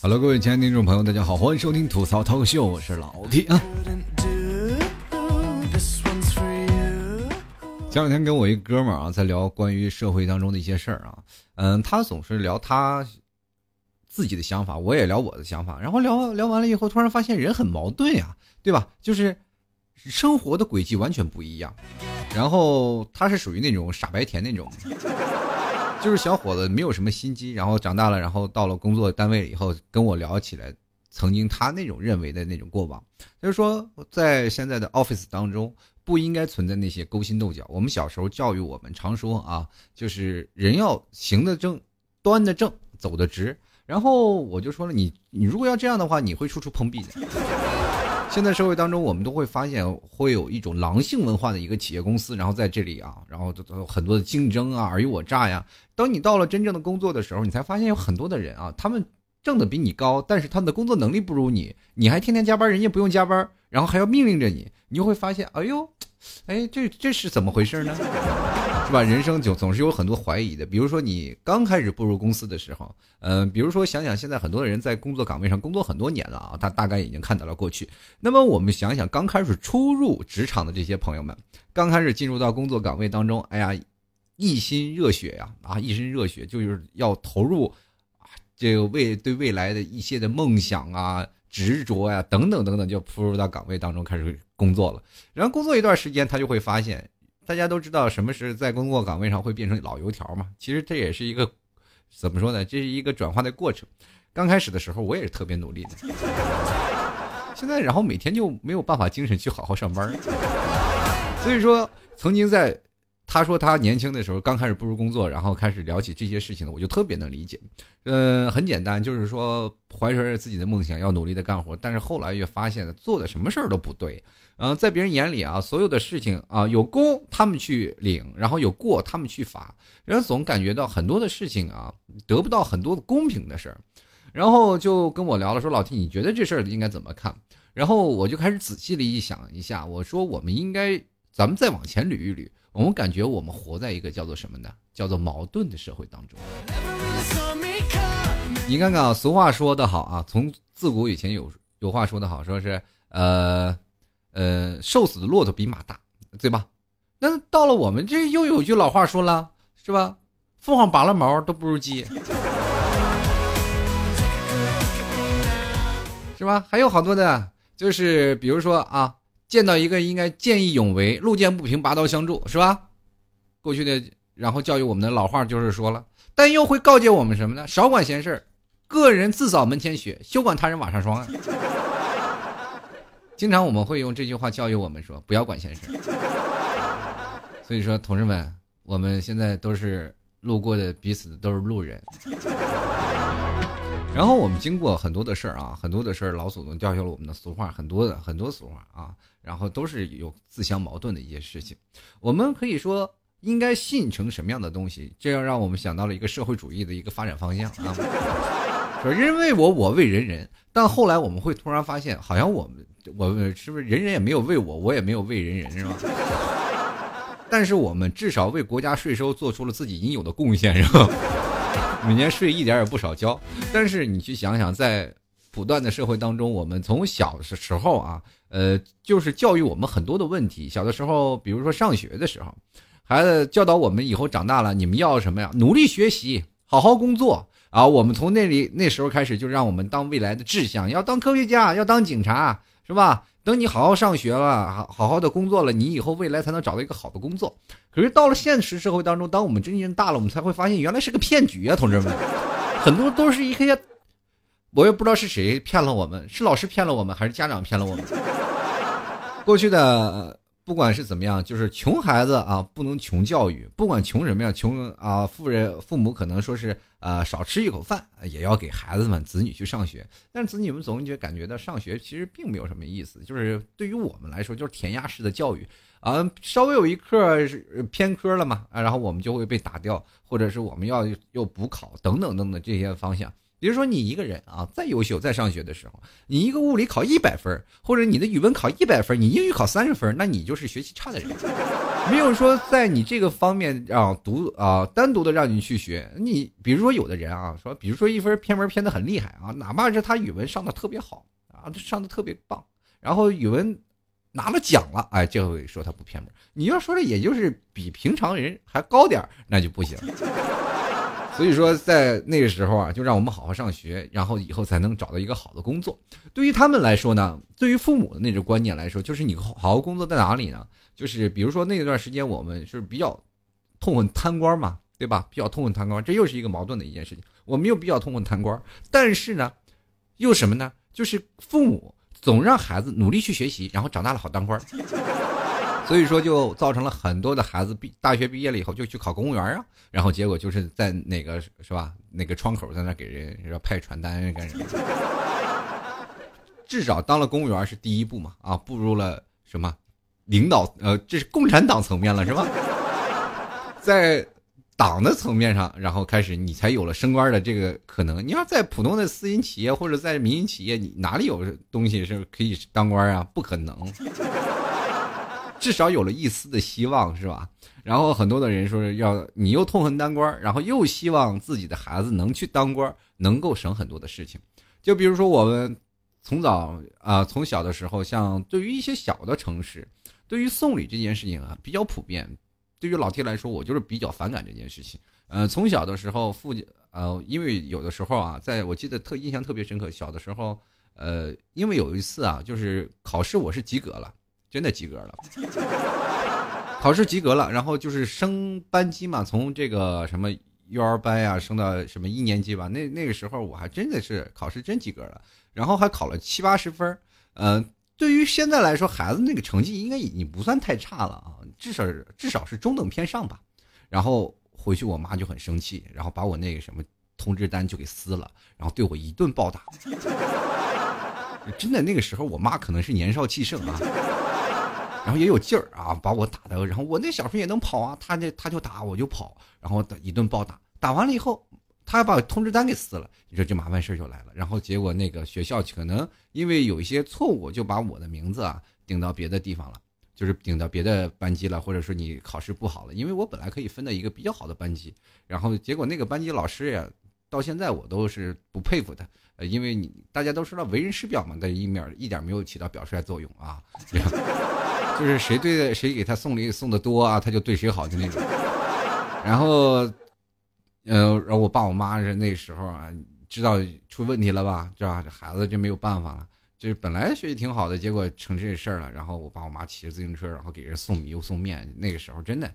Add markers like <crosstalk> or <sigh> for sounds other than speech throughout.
Hello，各位亲爱的听众朋友，大家好，欢迎收听吐槽脱口秀，我是老 T 啊。前两天跟我一哥们儿啊，在聊关于社会当中的一些事儿啊，嗯，他总是聊他自己的想法，我也聊我的想法，然后聊聊完了以后，突然发现人很矛盾呀，对吧？就是生活的轨迹完全不一样，然后他是属于那种傻白甜那种。就是小伙子没有什么心机，然后长大了，然后到了工作单位以后，跟我聊起来，曾经他那种认为的那种过往，就是说在现在的 office 当中不应该存在那些勾心斗角。我们小时候教育我们常说啊，就是人要行得正，端得正，走得直。然后我就说了，你你如果要这样的话，你会处处碰壁的。现在社会当中，我们都会发现会有一种狼性文化的一个企业公司，然后在这里啊，然后都都有很多的竞争啊，尔虞我诈呀。当你到了真正的工作的时候，你才发现有很多的人啊，他们挣的比你高，但是他们的工作能力不如你，你还天天加班，人家不用加班，然后还要命令着你，你就会发现，哎呦，哎，这这是怎么回事呢？是吧？人生就总是有很多怀疑的。比如说，你刚开始步入公司的时候，嗯，比如说想想现在很多的人在工作岗位上工作很多年了啊，他大概已经看到了过去。那么我们想想，刚开始初入职场的这些朋友们，刚开始进入到工作岗位当中，哎呀，一心热血呀，啊，一身热血，就是要投入啊，这个未对未来的一些的梦想啊、执着呀等等等等，就扑入到岗位当中开始工作了。然后工作一段时间，他就会发现。大家都知道什么是在工作岗位上会变成老油条嘛？其实这也是一个怎么说呢？这是一个转化的过程。刚开始的时候，我也是特别努力的。<laughs> 现在，然后每天就没有办法精神去好好上班。所以说，曾经在他说他年轻的时候刚开始步入工作，然后开始聊起这些事情，我就特别能理解。嗯，很简单，就是说怀揣着自己的梦想要努力的干活，但是后来越发现做的什么事儿都不对。嗯，在别人眼里啊，所有的事情啊，有功他们去领，然后有过他们去罚，人总感觉到很多的事情啊，得不到很多的公平的事儿，然后就跟我聊了，说老弟你觉得这事儿应该怎么看？然后我就开始仔细的一想一下，我说我们应该，咱们再往前捋一捋，我们感觉我们活在一个叫做什么呢？叫做矛盾的社会当中。你看看啊，俗话说得好啊，从自古以前有有话说得好，说是呃。呃，瘦死的骆驼比马大，对吧？那到了我们这又有句老话说了，是吧？凤凰拔了毛都不如鸡，<laughs> 是吧？还有好多的，就是比如说啊，见到一个应该见义勇为，路见不平拔刀相助，是吧？过去的，然后教育我们的老话就是说了，但又会告诫我们什么呢？少管闲事个人自扫门前雪，休管他人瓦上霜啊。<laughs> 经常我们会用这句话教育我们说：“不要管闲事。”所以说，同志们，我们现在都是路过的，彼此都是路人。然后我们经过很多的事儿啊，很多的事儿，老祖宗教育了我们的俗话，很多的很多俗话啊，然后都是有自相矛盾的一些事情。我们可以说，应该信成什么样的东西？这样让我们想到了一个社会主义的一个发展方向啊。<laughs> 说人为我，我为人人。但后来我们会突然发现，好像我们。我们是不是人人也没有为我，我也没有为人人，是吧？<laughs> 但是我们至少为国家税收做出了自己应有的贡献，是吧？每年税一点也不少交。但是你去想想，在不断的社会当中，我们从小的时候啊，呃，就是教育我们很多的问题。小的时候，比如说上学的时候，孩子教导我们以后长大了，你们要什么呀？努力学习，好好工作。啊，我们从那里那时候开始，就让我们当未来的志向，要当科学家，要当警察。是吧？等你好好上学了，好好好的工作了，你以后未来才能找到一个好的工作。可是到了现实社会当中，当我们真正大了，我们才会发现原来是个骗局啊，同志们，很多都是一些，我也不知道是谁骗了我们，是老师骗了我们，还是家长骗了我们。过去的。不管是怎么样，就是穷孩子啊，不能穷教育。不管穷什么样，穷啊，富人父母可能说是呃少吃一口饭，也要给孩子们子女去上学。但是子女们总觉感觉到上学其实并没有什么意思，就是对于我们来说就是填鸭式的教育啊，稍微有一课是偏科了嘛啊，然后我们就会被打掉，或者是我们要又补考等等等等这些方向。比如说，你一个人啊，再优秀，在上学的时候，你一个物理考一百分，或者你的语文考一百分，你英语考三十分，那你就是学习差的人。没有说在你这个方面啊独啊单独的让你去学。你比如说有的人啊，说比如说一分偏门偏的很厉害啊，哪怕是他语文上的特别好啊，上的特别棒，然后语文拿了奖了，哎，这回说他不偏门。你要说的也就是比平常人还高点那就不行。所以说，在那个时候啊，就让我们好好上学，然后以后才能找到一个好的工作。对于他们来说呢，对于父母的那种观念来说，就是你好好工作在哪里呢？就是比如说那段时间，我们是比较痛恨贪官嘛，对吧？比较痛恨贪官，这又是一个矛盾的一件事情。我们又比较痛恨贪官，但是呢，又什么呢？就是父母总让孩子努力去学习，然后长大了好当官。所以说，就造成了很多的孩子毕大学毕业了以后就去考公务员啊，然后结果就是在哪个是吧？哪个窗口在那给人要派传单干什么？<laughs> 至少当了公务员是第一步嘛，啊，步入了什么领导？呃，这是共产党层面了是吧？<laughs> 在党的层面上，然后开始你才有了升官的这个可能。你要在普通的私营企业或者在民营企业，你哪里有东西是可以当官啊？不可能。至少有了一丝的希望，是吧？然后很多的人说要你又痛恨当官，然后又希望自己的孩子能去当官，能够省很多的事情。就比如说我们从早啊，从小的时候，像对于一些小的城市，对于送礼这件事情啊比较普遍。对于老 T 来说，我就是比较反感这件事情。呃，从小的时候，父亲呃，因为有的时候啊，在我记得特印象特别深刻，小的时候，呃，因为有一次啊，就是考试我是及格了。真的及格了，<laughs> 考试及格了，然后就是升班级嘛，从这个什么幼儿班呀升到什么一年级吧。那那个时候我还真的是考试真及格了，然后还考了七八十分嗯，对于现在来说，孩子那个成绩应该已经不算太差了啊，至少至少是中等偏上吧。然后回去我妈就很生气，然后把我那个什么通知单就给撕了，然后对我一顿暴打。<laughs> 真的那个时候我妈可能是年少气盛啊。然后也有劲儿啊，把我打的，然后我那小时候也能跑啊，他那他就打我就跑，然后一顿暴打，打完了以后，他还把通知单给撕了，你说这麻烦事就来了。然后结果那个学校可能因为有一些错误，就把我的名字啊顶到别的地方了，就是顶到别的班级了，或者说你考试不好了，因为我本来可以分到一个比较好的班级，然后结果那个班级老师呀，到现在我都是不佩服他，呃，因为你大家都知道为人师表嘛，在一面一点没有起到表率作用啊。<laughs> 就是谁对谁给他送礼送的多啊，他就对谁好的那种。然后，呃，然后我爸我妈是那时候啊，知道出问题了吧，是吧？这孩子就没有办法了。就是本来学习挺好的，结果成这事儿了。然后我爸我妈骑着自行车，然后给人送米又送面。那个时候真的，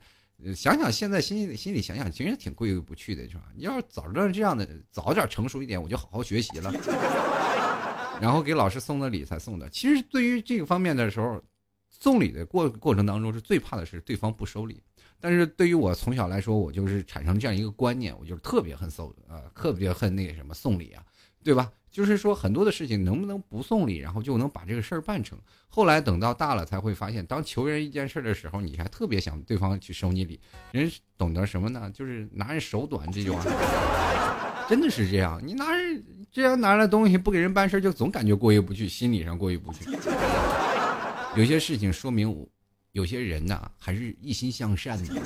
想想现在心里心里想想，其实挺过意不去的，是吧？你要是早知道这样的，早点成熟一点，我就好好学习了。<laughs> 然后给老师送的礼才送的。其实对于这个方面的时候。送礼的过过程当中，是最怕的是对方不收礼。但是对于我从小来说，我就是产生这样一个观念，我就是特别恨送，呃，特别恨那个什么送礼啊，对吧？就是说很多的事情能不能不送礼，然后就能把这个事儿办成。后来等到大了才会发现，当求人一件事的时候，你还特别想对方去收你礼。人懂得什么呢？就是拿人手短这句话，真的是这样。你拿人这样拿了东西不给人办事，就总感觉过意不去，心理上过意不去。有些事情说明，有些人呐还是一心向善的。<laughs>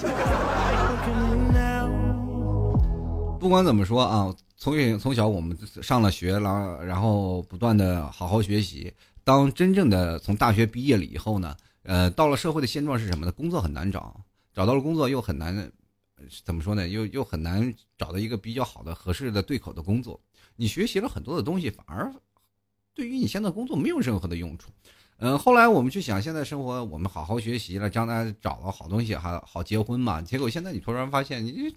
不管怎么说啊，从从小我们上了学了，然后不断的好好学习。当真正的从大学毕业了以后呢，呃，到了社会的现状是什么呢？工作很难找，找到了工作又很难，怎么说呢？又又很难找到一个比较好的、合适的对口的工作。你学习了很多的东西，反而对于你现在工作没有任何的用处。嗯，后来我们去想，现在生活我们好好学习了，将来找了好东西，还好结婚嘛。结果现在你突然发现，你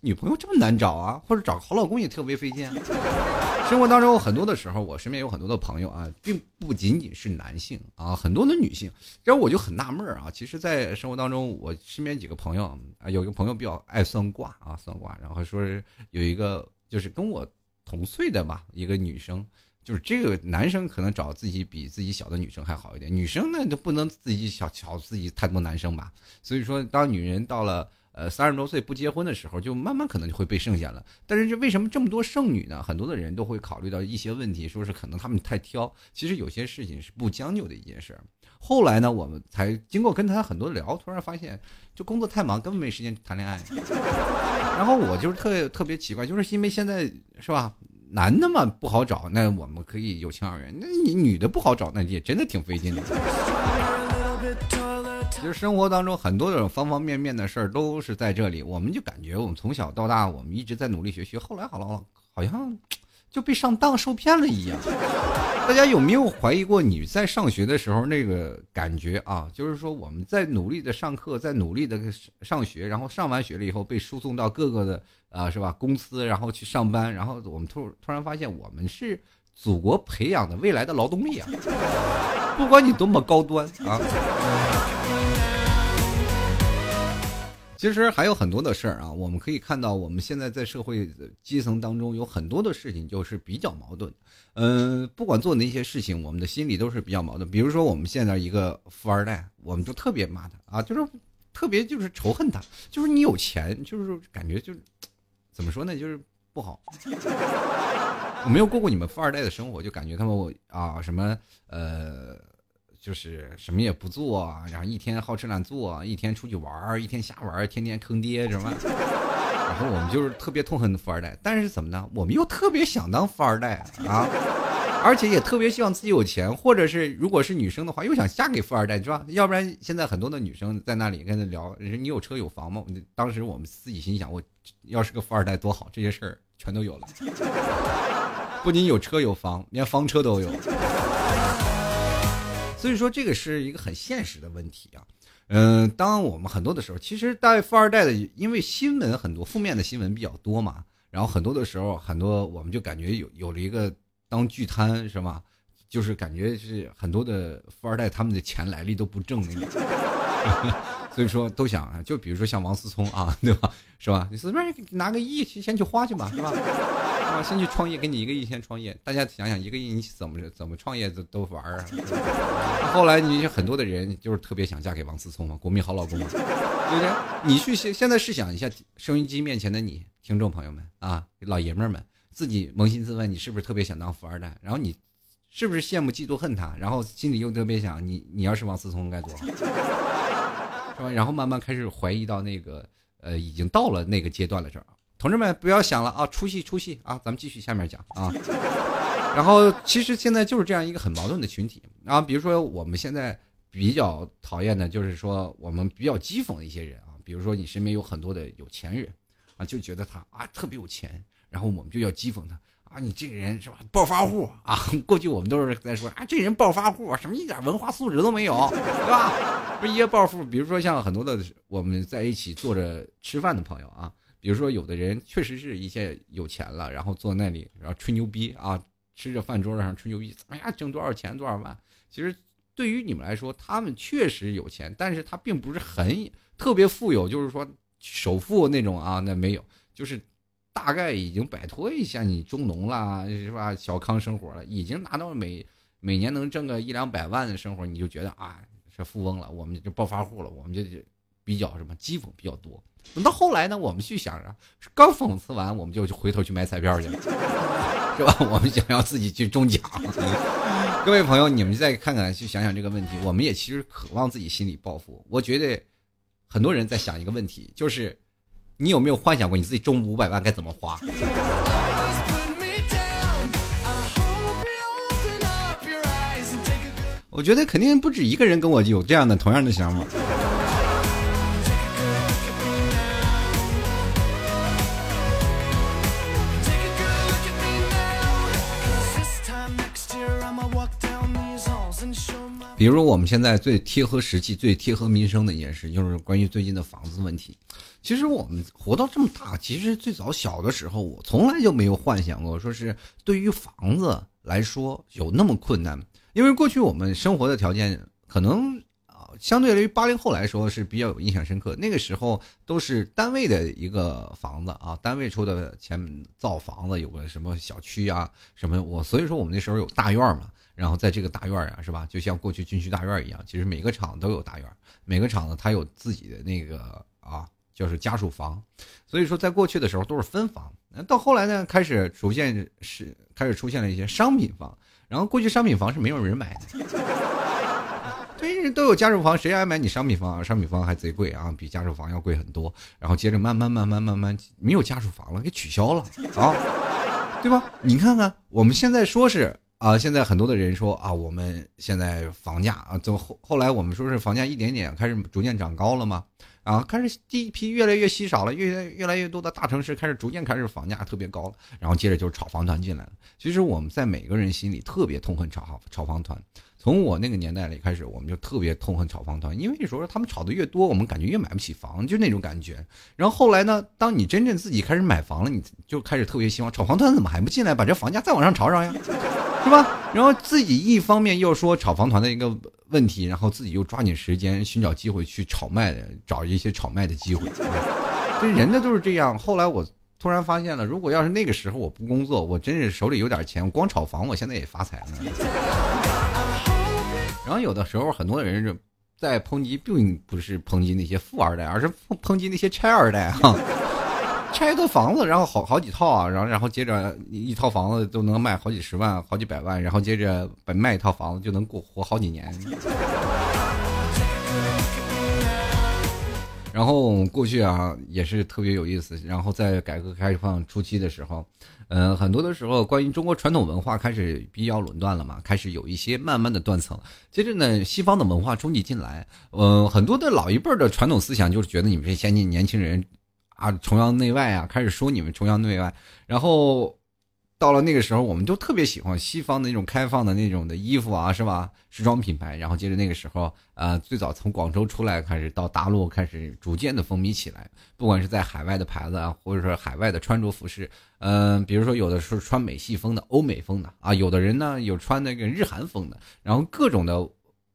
女朋友这么难找啊，或者找个好老公也特别费劲。生活当中很多的时候，我身边有很多的朋友啊，并不仅仅是男性啊，很多的女性。然后我就很纳闷啊，其实，在生活当中，我身边几个朋友啊，有一个朋友比较爱算卦啊，算卦，然后说是有一个就是跟我同岁的吧，一个女生。就是这个男生可能找自己比自己小的女生还好一点，女生呢就不能自己小瞧自己太多男生吧。所以说，当女人到了呃三十多岁不结婚的时候，就慢慢可能就会被剩下了。但是这为什么这么多剩女呢？很多的人都会考虑到一些问题，说是可能他们太挑。其实有些事情是不将就的一件事。后来呢，我们才经过跟他很多聊，突然发现就工作太忙，根本没时间谈恋爱。<laughs> 然后我就是特特别奇怪，就是因为现在是吧，男的嘛不好找，那我们可以有情有缘；那你女的不好找，那也真的挺费劲的。其 <laughs> 实生活当中很多种方方面面的事儿都是在这里，我们就感觉我们从小到大，我们一直在努力学习，后来好了，好像就被上当受骗了一样。<laughs> 大家有没有怀疑过你在上学的时候那个感觉啊？就是说我们在努力的上课，在努力的上学，然后上完学了以后被输送到各个的啊是吧公司，然后去上班，然后我们突突然发现我们是祖国培养的未来的劳动力啊！<laughs> 不管你多么高端啊。其实还有很多的事儿啊，我们可以看到，我们现在在社会基层当中有很多的事情就是比较矛盾。嗯，不管做哪些事情，我们的心里都是比较矛盾。比如说，我们现在一个富二代，我们就特别骂他啊，就是特别就是仇恨他，就是你有钱，就是感觉就是怎么说呢，就是不好。我没有过过你们富二代的生活，就感觉他们啊什么呃。就是什么也不做，然后一天好吃懒做，一天出去玩一天瞎玩天天坑爹什么。然后我们就是特别痛恨富二代，但是怎么呢？我们又特别想当富二代啊，而且也特别希望自己有钱，或者是如果是女生的话，又想嫁给富二代，是吧？要不然现在很多的女生在那里跟他聊，你有车有房吗？当时我们自己心想，我要是个富二代多好，这些事儿全都有了，<laughs> 不仅有车有房，连房车都有。所以说这个是一个很现实的问题啊，嗯，当我们很多的时候，其实带富二代的，因为新闻很多负面的新闻比较多嘛，然后很多的时候，很多我们就感觉有有了一个当巨贪是吧？就是感觉是很多的富二代他们的钱来历都不正那种。<laughs> 所以说都想啊，就比如说像王思聪啊，对吧？是吧？你随便拿个亿去先去花去吧，是吧？啊，先去创业，给你一个亿先创业。大家想想，一个亿你怎么怎么创业都都玩啊？后来你很多的人就是特别想嫁给王思聪嘛，国民好老公嘛，对不对？你去现现在试想一下，收音机面前的你，听众朋友们啊，老爷们儿们，自己扪心自问，你是不是特别想当富二代？然后你是不是羡慕嫉妒恨他？然后心里又特别想，你你要是王思聪该多好？<laughs> 是吧然后慢慢开始怀疑到那个，呃，已经到了那个阶段了。这儿，同志们不要想了啊，出戏出戏啊，咱们继续下面讲啊。然后其实现在就是这样一个很矛盾的群体啊。比如说我们现在比较讨厌的就是说我们比较讥讽的一些人啊，比如说你身边有很多的有钱人啊，就觉得他啊特别有钱，然后我们就要讥讽他。啊，你这个人是吧？暴发户啊！过去我们都是在说啊，这人暴发户，什么一点文化素质都没有，对吧？不是一些暴富，比如说像很多的我们在一起坐着吃饭的朋友啊，比如说有的人确实是一些有钱了，然后坐那里，然后吹牛逼啊，吃着饭桌上吹牛逼，哎呀挣多少钱多少万？其实对于你们来说，他们确实有钱，但是他并不是很特别富有，就是说首富那种啊，那没有，就是。大概已经摆脱一下你中农啦，是吧？小康生活了，已经拿到每每年能挣个一两百万的生活，你就觉得啊，是富翁了，我们就暴发户了，我们就比较什么讥讽比较多。等到后来呢，我们去想着，刚讽刺完，我们就回头去买彩票去了，是吧？我们想要自己去中奖。<laughs> 各位朋友，你们再看看，去想想这个问题，我们也其实渴望自己心里暴富。我觉得很多人在想一个问题，就是。你有没有幻想过你自己中五百万该怎么花？<laughs> 我觉得肯定不止一个人跟我有这样的同样的想法。比如我们现在最贴合实际、最贴合民生的一件事，就是关于最近的房子问题。其实我们活到这么大，其实最早小的时候，我从来就没有幻想过，说是对于房子来说有那么困难。因为过去我们生活的条件，可能啊，相对于八零后来说是比较有印象深刻。那个时候都是单位的一个房子啊，单位出的钱造房子，有个什么小区啊，什么我，所以说我们那时候有大院嘛。然后在这个大院啊，是吧？就像过去军区大院一样，其实每个厂都有大院，每个厂子它有自己的那个啊，就是家属房。所以说，在过去的时候都是分房，到后来呢，开始逐渐是开始出现了一些商品房。然后过去商品房是没有人买的，<laughs> 对都有家属房，谁爱买你商品房啊？商品房还贼贵啊，比家属房要贵很多。然后接着慢慢慢慢慢慢没有家属房了，给取消了啊，对吧？你看看我们现在说是啊，现在很多的人说啊，我们现在房价啊，就后后来我们说是房价一点点开始逐渐涨高了嘛？啊，开始第一批越来越稀少了，越来越来越多的大城市开始逐渐开始房价特别高了，然后接着就是炒房团进来了。其实我们在每个人心里特别痛恨炒炒房团。从我那个年代里开始，我们就特别痛恨炒房团，因为有时候他们炒的越多，我们感觉越买不起房，就那种感觉。然后后来呢，当你真正自己开始买房了，你就开始特别希望炒房团怎么还不进来，把这房价再往上炒炒呀，是吧？然后自己一方面又说炒房团的一个问题，然后自己又抓紧时间寻找机会去炒卖，找一些炒卖的机会。这人呢都是这样。后来我突然发现了，如果要是那个时候我不工作，我真是手里有点钱，光炒房，我现在也发财了。然后有的时候，很多人是在抨击，并不是抨击那些富二代，而是抨击那些拆二代哈，<laughs> 拆一套房子，然后好好几套啊，然后然后接着一套房子都能卖好几十万、好几百万，然后接着卖一套房子就能过活好几年。然后过去啊也是特别有意思，然后在改革开放初期的时候。嗯，很多的时候，关于中国传统文化开始比较垄断了嘛，开始有一些慢慢的断层。接着呢，西方的文化冲击进来，嗯，很多的老一辈的传统思想就是觉得你们这些先进年轻人，啊，崇洋媚外啊，开始说你们崇洋媚外，然后。到了那个时候，我们就特别喜欢西方的那种开放的那种的衣服啊，是吧？时装品牌。然后接着那个时候，呃，最早从广州出来开始，到大陆开始逐渐的风靡起来。不管是在海外的牌子啊，或者说海外的穿着服饰，嗯，比如说有的是穿美系风的、欧美风的啊，有的人呢有穿那个日韩风的，然后各种的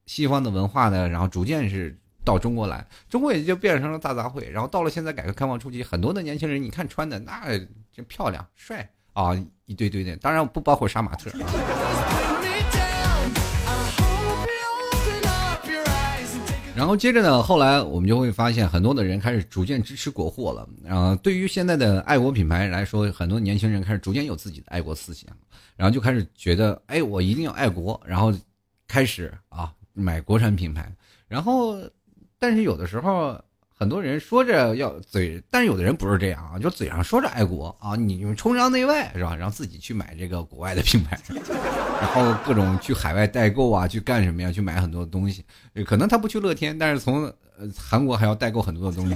西方的文化呢，然后逐渐是到中国来，中国也就变成了大杂烩。然后到了现在改革开放初期，很多的年轻人，你看穿的那真漂亮、帅。啊，一堆堆的，当然不包括杀马特。然后接着呢，后来我们就会发现，很多的人开始逐渐支持国货了。然后对于现在的爱国品牌来说，很多年轻人开始逐渐有自己的爱国思想，然后就开始觉得，哎，我一定要爱国，然后开始啊买国产品牌。然后，但是有的时候。很多人说着要嘴，但是有的人不是这样啊，就嘴上说着爱国啊，你们崇洋媚外是吧？然后自己去买这个国外的品牌，<laughs> 然后各种去海外代购啊，去干什么呀？去买很多东西。可能他不去乐天，但是从呃韩国还要代购很多的东西。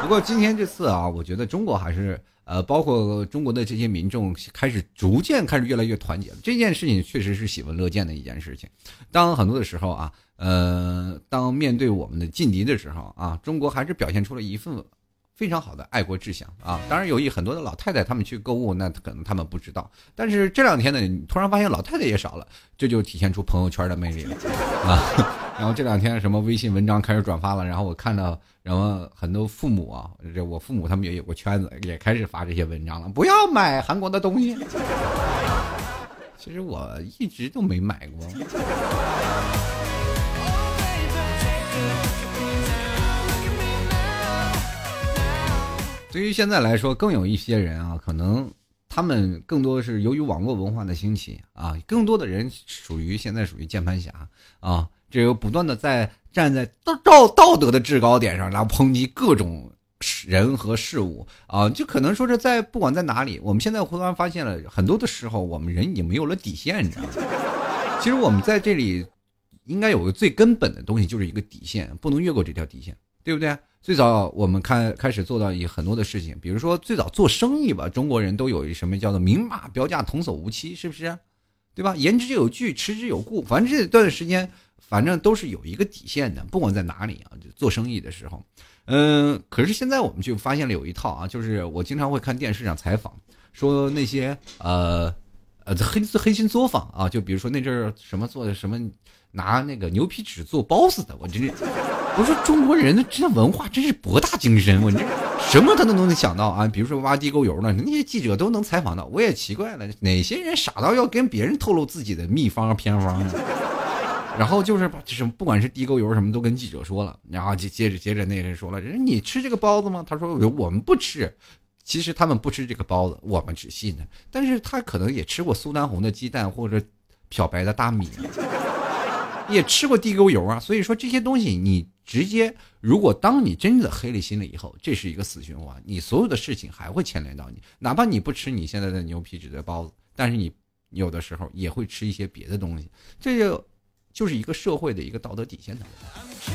不过今天这次啊，我觉得中国还是呃，包括中国的这些民众开始逐渐开始越来越团结了。这件事情确实是喜闻乐见的一件事情。当很多的时候啊。呃，当面对我们的劲敌的时候啊，中国还是表现出了一份非常好的爱国志向啊。当然，有一很多的老太太他们去购物，那可能他们不知道。但是这两天呢，你突然发现老太太也少了，这就体现出朋友圈的魅力了啊。然后这两天什么微信文章开始转发了，然后我看到，然后很多父母啊，这我父母他们也有个圈子，也开始发这些文章了，不要买韩国的东西。其实我一直都没买过。对于现在来说，更有一些人啊，可能他们更多是由于网络文化的兴起啊，更多的人属于现在属于键盘侠啊，这个不断的在站在道道道德的制高点上，然后抨击各种人和事物啊，就可能说是在不管在哪里，我们现在忽然发现了很多的时候，我们人已经没有了底线，你知道吗？<laughs> 其实我们在这里应该有个最根本的东西，就是一个底线，不能越过这条底线，对不对？最早我们开开始做到一很多的事情，比如说最早做生意吧，中国人都有一什么叫做明码标价、童叟无欺，是不是？对吧？言之有据，持之有故。反正这段时间，反正都是有一个底线的，不管在哪里啊，就做生意的时候，嗯。可是现在我们就发现了有一套啊，就是我经常会看电视上采访，说那些呃呃黑黑心作坊啊，就比如说那阵儿什么做的什么。拿那个牛皮纸做包子的，我真是，我说中国人的这文化真是博大精深，我这什么他都能想到啊。比如说挖地沟油呢，那些记者都能采访到。我也奇怪了，哪些人傻到要跟别人透露自己的秘方偏方呢？然后就是把什么，不管是地沟油什么都跟记者说了。然后接接着接着那人说了，人你吃这个包子吗？他说我们不吃。其实他们不吃这个包子，我们只信呢。但是他可能也吃过苏丹红的鸡蛋或者漂白的大米。也吃过地沟油啊。所以说这些东西，你直接如果当你真的黑了心了以后，这是一个死循环，你所有的事情还会牵连到你。哪怕你不吃你现在的牛皮纸的包子，但是你有的时候也会吃一些别的东西，这就就是一个社会的一个道德底线的问题。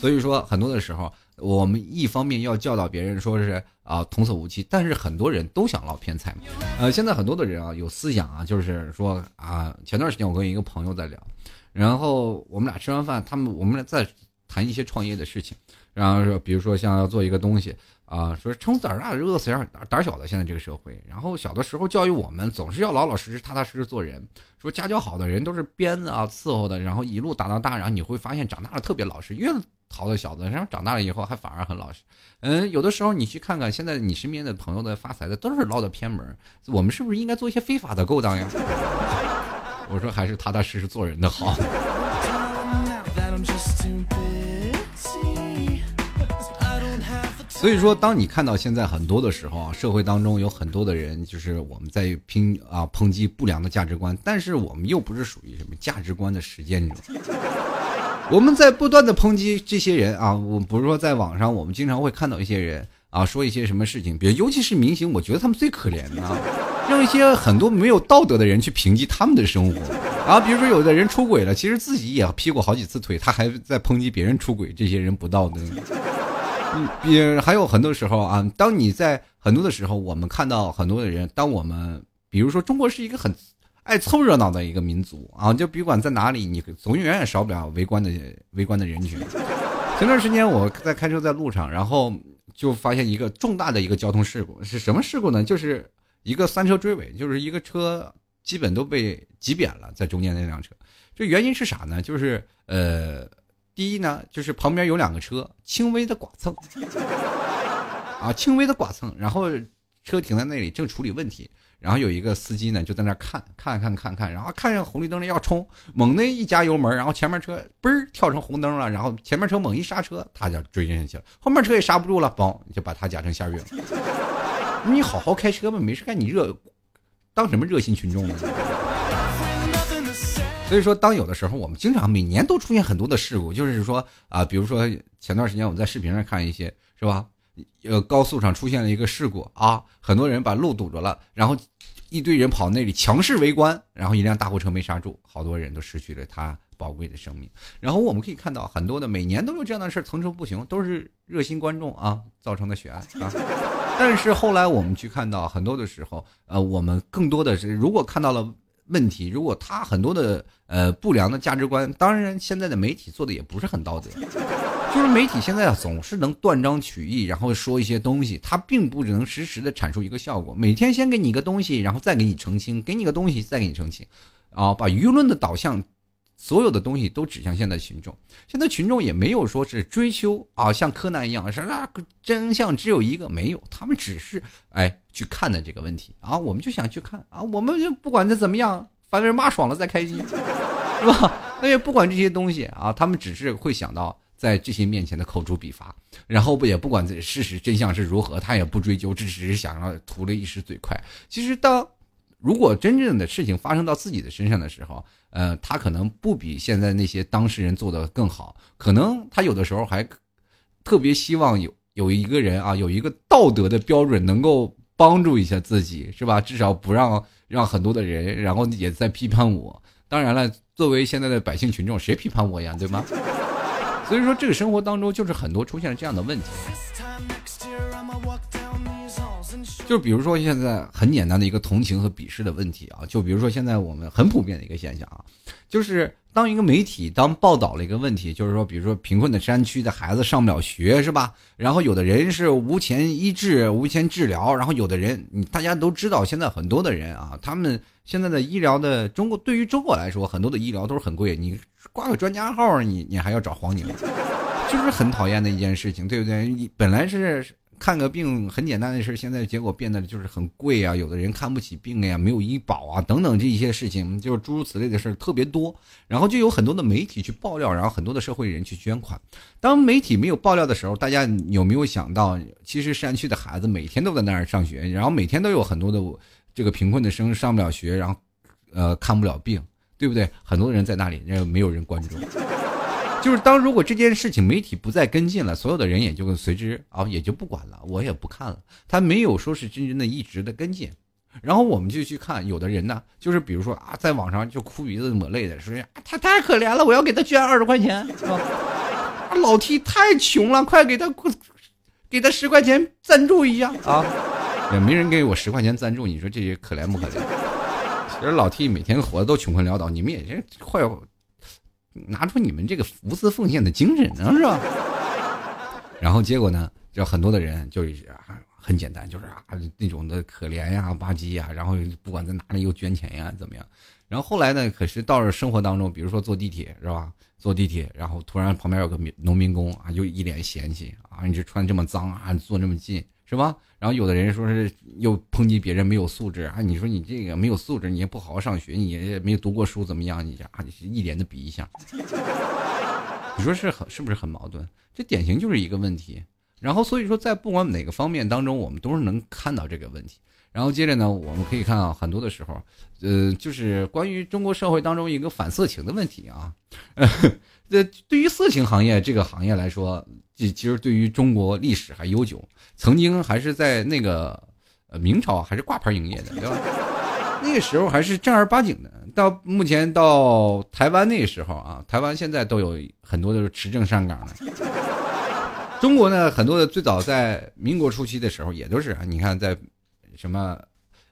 所以说，很多的时候，我们一方面要教导别人说是啊童叟无欺，但是很多人都想捞偏财。呃，现在很多的人啊有思想啊，就是说啊，前段时间我跟一个朋友在聊，然后我们俩吃完饭，他们我们俩在谈一些创业的事情，然后说比如说像要做一个东西啊，说撑死胆大的饿死胆胆小的，现在这个社会，然后小的时候教育我们总是要老老实实、踏踏实实做人，说家教好的人都是鞭子啊伺候的，然后一路打到大，然后你会发现长大了特别老实，越。淘的小子，然后长大了以后还反而很老实。嗯，有的时候你去看看，现在你身边的朋友的发财的都是捞的偏门，我们是不是应该做一些非法的勾当呀？<laughs> 我说还是踏踏实实做人的好。<laughs> 所以说，当你看到现在很多的时候啊，社会当中有很多的人，就是我们在拼啊抨击不良的价值观，但是我们又不是属于什么价值观的实践者。我们在不断的抨击这些人啊，我不是说在网上，我们经常会看到一些人啊说一些什么事情，比如尤其是明星，我觉得他们最可怜的，让一些很多没有道德的人去评击他们的生活啊，比如说有的人出轨了，其实自己也劈过好几次腿，他还在抨击别人出轨，这些人不道德。嗯，也还有很多时候啊，当你在很多的时候，我们看到很多的人，当我们比如说中国是一个很。爱凑热闹的一个民族啊，就不管在哪里，你总永远少不了围观的围观的人群。前段时间我在开车在路上，然后就发现一个重大的一个交通事故，是什么事故呢？就是一个三车追尾，就是一个车基本都被挤扁了，在中间那辆车。这原因是啥呢？就是呃，第一呢，就是旁边有两个车轻微的剐蹭，啊，轻微的剐蹭，然后车停在那里正处理问题。然后有一个司机呢，就在那看，看，看，看，看，然后看见红绿灯了要冲，猛的一加油门，然后前面车嘣儿跳成红灯了，然后前面车猛一刹车，他就追进去了，后面车也刹不住了，嘣就把他夹成馅饼了。你好好开车吧，没事干你热，当什么热心群众呢？<laughs> 所以说，当有的时候我们经常每年都出现很多的事故，就是说啊，比如说前段时间我们在视频上看一些，是吧？呃，高速上出现了一个事故啊，很多人把路堵着了，然后一堆人跑那里强势围观，然后一辆大货车没刹住，好多人都失去了他宝贵的生命。然后我们可以看到很多的每年都有这样的事层出不穷，都是热心观众啊造成的血案啊。但是后来我们去看到很多的时候，呃，我们更多的是如果看到了。问题，如果他很多的呃不良的价值观，当然现在的媒体做的也不是很道德，<laughs> 就是媒体现在总是能断章取义，然后说一些东西，他并不能实时的阐述一个效果。每天先给你一个东西，然后再给你澄清，给你个东西再给你澄清，啊，把舆论的导向。所有的东西都指向现在群众，现在群众也没有说是追求啊，像柯南一样，是那个真相只有一个，没有，他们只是哎去看的这个问题。啊，我们就想去看。啊，我们就不管他怎么样，反正骂爽了再开机，<laughs> 是吧？那也不管这些东西。啊，他们只是会想到在这些面前的口诛笔伐，然后不也不管这事实真相是如何，他也不追究，只是想要图了一时嘴快。其实当如果真正的事情发生到自己的身上的时候，呃，他可能不比现在那些当事人做的更好，可能他有的时候还特别希望有有一个人啊，有一个道德的标准能够帮助一下自己，是吧？至少不让让很多的人，然后也在批判我。当然了，作为现在的百姓群众，谁批判我呀，对吗？<laughs> 所以说，这个生活当中就是很多出现了这样的问题。就比如说现在很简单的一个同情和鄙视的问题啊，就比如说现在我们很普遍的一个现象啊，就是当一个媒体当报道了一个问题，就是说比如说贫困的山区的孩子上不了学是吧？然后有的人是无钱医治、无钱治疗，然后有的人大家都知道，现在很多的人啊，他们现在的医疗的中国对于中国来说，很多的医疗都是很贵，你挂个专家号，你你还要找黄牛，就是很讨厌的一件事情，对不对？你本来是。看个病很简单的事，现在结果变得就是很贵啊！有的人看不起病呀，没有医保啊，等等这一些事情，就是诸如此类的事特别多。然后就有很多的媒体去爆料，然后很多的社会人去捐款。当媒体没有爆料的时候，大家有没有想到，其实山区的孩子每天都在那儿上学，然后每天都有很多的这个贫困的生上不了学，然后呃看不了病。对不对？很多人在那里，没有人关注。就是当如果这件事情媒体不再跟进了，所有的人也就随之啊也就不管了，我也不看了。他没有说是真正的一直的跟进，然后我们就去看，有的人呢，就是比如说啊，在网上就哭鼻子抹泪的说他太可怜了，我要给他捐二十块钱，啊？老 T 太穷了，快给他给他十块钱赞助一下啊！也没人给我十块钱赞助，你说这些可怜不可怜？其实老 T 每天活的都穷困潦倒，你们也是快。拿出你们这个无私奉献的精神呢，是吧？然后结果呢，就很多的人就是很简单，就是啊那种的可怜呀、吧唧呀，然后不管在哪里又捐钱呀，怎么样？然后后来呢，可是到了生活当中，比如说坐地铁是吧？坐地铁，然后突然旁边有个民农民工啊，就一脸嫌弃啊，你这穿这么脏啊，坐这么近。是吧？然后有的人说是又抨击别人没有素质啊！你说你这个没有素质，你也不好好上学，你也没读过书，怎么样？你这啊，你是一脸的鄙夷相。你说是很是不是很矛盾？这典型就是一个问题。然后所以说，在不管哪个方面当中，我们都是能看到这个问题。然后接着呢，我们可以看到很多的时候，呃，就是关于中国社会当中一个反色情的问题啊。<laughs> 这对于色情行业这个行业来说。这其实对于中国历史还悠久，曾经还是在那个呃明朝还是挂牌营业的，对吧？<laughs> 那个时候还是正儿八经的。到目前到台湾那个时候啊，台湾现在都有很多都是持证上岗的。中国呢，很多的最早在民国初期的时候也都是，你看在什么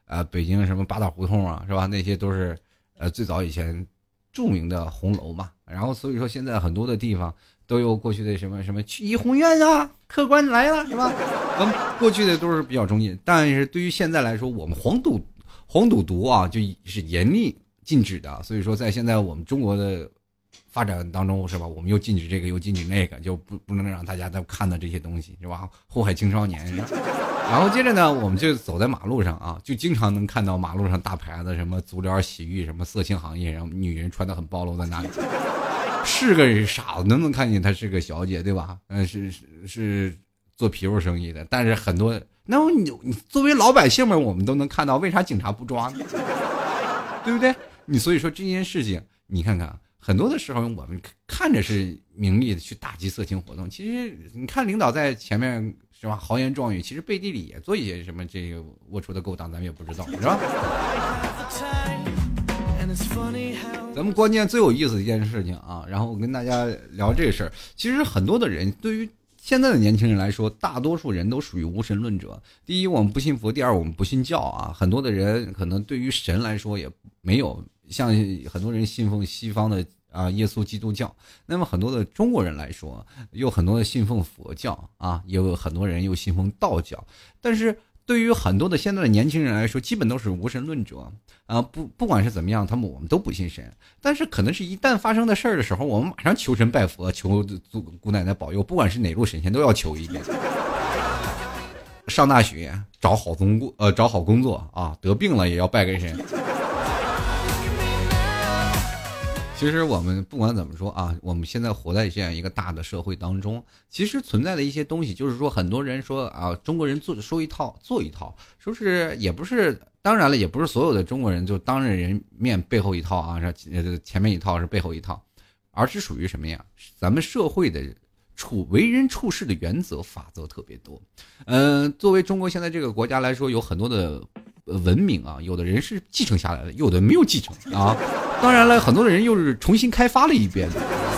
啊北京什么八大胡同啊，是吧？那些都是呃最早以前著名的红楼嘛。然后所以说现在很多的地方。都有过去的什么什么去怡红院啊，客官来了是吧？我们过去的都是比较中意，但是对于现在来说，我们黄赌黄赌毒啊，就是严厉禁止的。所以说，在现在我们中国的发展当中，是吧？我们又禁止这个，又禁止那个，就不不能让大家再看到这些东西，是吧？祸害青少年。然后接着呢，我们就走在马路上啊，就经常能看到马路上大牌子，什么足疗、洗浴，什么色情行业，然后女人穿的很暴露在那里。是个傻子，能不能看见她是个小姐，对吧？嗯，是是是做皮肉生意的，但是很多，那你你作为老百姓们，我们都能看到，为啥警察不抓呢？<laughs> 对不对？你所以说这件事情，你看看，很多的时候我们看着是名利的去打击色情活动，其实你看领导在前面是吧，豪言壮语，其实背地里也做一些什么这个龌龊的勾当，咱们也不知道，是吧？<laughs> 咱们关键最有意思的一件事情啊，然后我跟大家聊这事儿。其实很多的人对于现在的年轻人来说，大多数人都属于无神论者。第一，我们不信佛；第二，我们不信教啊。很多的人可能对于神来说也没有像很多人信奉西方的啊耶稣基督教。那么很多的中国人来说，有很多的信奉佛教啊，也有很多人又信奉道教。但是对于很多的现在的年轻人来说，基本都是无神论者啊！不，不管是怎么样，他们我们都不信神。但是，可能是一旦发生的事儿的时候，我们马上求神拜佛，求祖姑奶奶保佑，不管是哪路神仙都要求一遍。<laughs> 上大学找好工作，呃，找好工作啊，得病了也要拜个神。其实我们不管怎么说啊，我们现在活在这样一个大的社会当中，其实存在的一些东西，就是说很多人说啊，中国人做说一套做一套，说是也不是，当然了，也不是所有的中国人就当着人面背后一套啊，这前面一套是背后一套，而是属于什么呀？咱们社会的处为人处事的原则法则特别多。嗯，作为中国现在这个国家来说，有很多的。文明啊，有的人是继承下来的，有的没有继承啊。当然了，很多的人又是重新开发了一遍，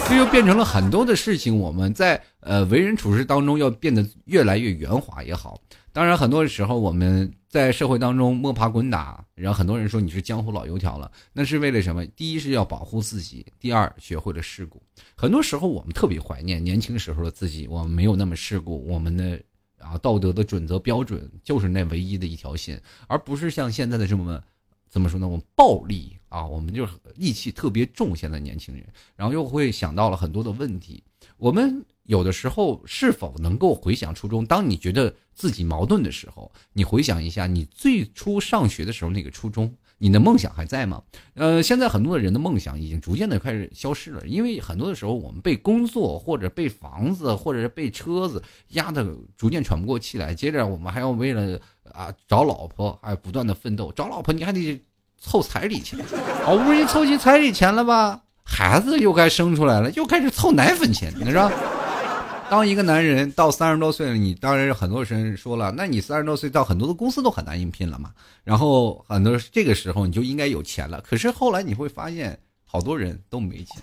这又变成了很多的事情。我们在呃为人处事当中要变得越来越圆滑也好。当然，很多时候我们在社会当中摸爬滚打，然后很多人说你是江湖老油条了，那是为了什么？第一是要保护自己，第二学会了世故。很多时候我们特别怀念年轻时候的自己，我们没有那么世故，我们的。啊，道德的准则标准就是那唯一的一条线，而不是像现在的这么怎么说呢？我们暴力啊，我们就是戾气特别重。现在年轻人，然后又会想到了很多的问题。我们有的时候是否能够回想初衷？当你觉得自己矛盾的时候，你回想一下你最初上学的时候那个初衷。你的梦想还在吗？呃，现在很多的人的梦想已经逐渐的开始消失了，因为很多的时候我们被工作或者被房子或者是被车子压得逐渐喘不过气来。接着我们还要为了啊找老婆，还不断的奋斗。找老婆你还得凑彩礼钱，好不容易凑齐彩礼钱了吧，孩子又该生出来了，又开始凑奶粉钱，你知道？当一个男人到三十多岁了，你当然很多人说了，那你三十多岁到很多的公司都很难应聘了嘛。然后很多这个时候你就应该有钱了。可是后来你会发现，好多人都没钱。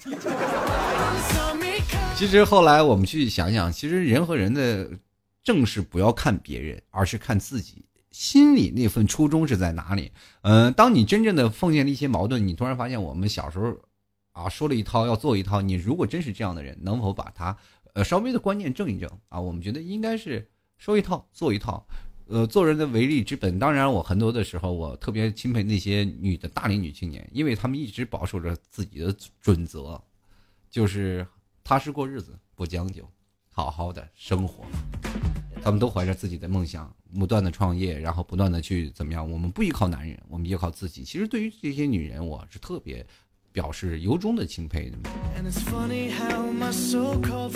<laughs> 其实后来我们去想想，其实人和人的正是不要看别人，而是看自己心里那份初衷是在哪里。嗯，当你真正的奉献了一些矛盾，你突然发现我们小时候啊说了一套要做一套，你如果真是这样的人，能否把它？稍微的观念正一正啊，我们觉得应该是说一套做一套，呃，做人的为利之本。当然，我很多的时候，我特别钦佩那些女的大龄女青年，因为她们一直保守着自己的准则，就是踏实过日子，不将就，好好的生活。她们都怀着自己的梦想，不断的创业，然后不断的去怎么样？我们不依靠男人，我们依靠自己。其实对于这些女人，我是特别。表示由衷的钦佩。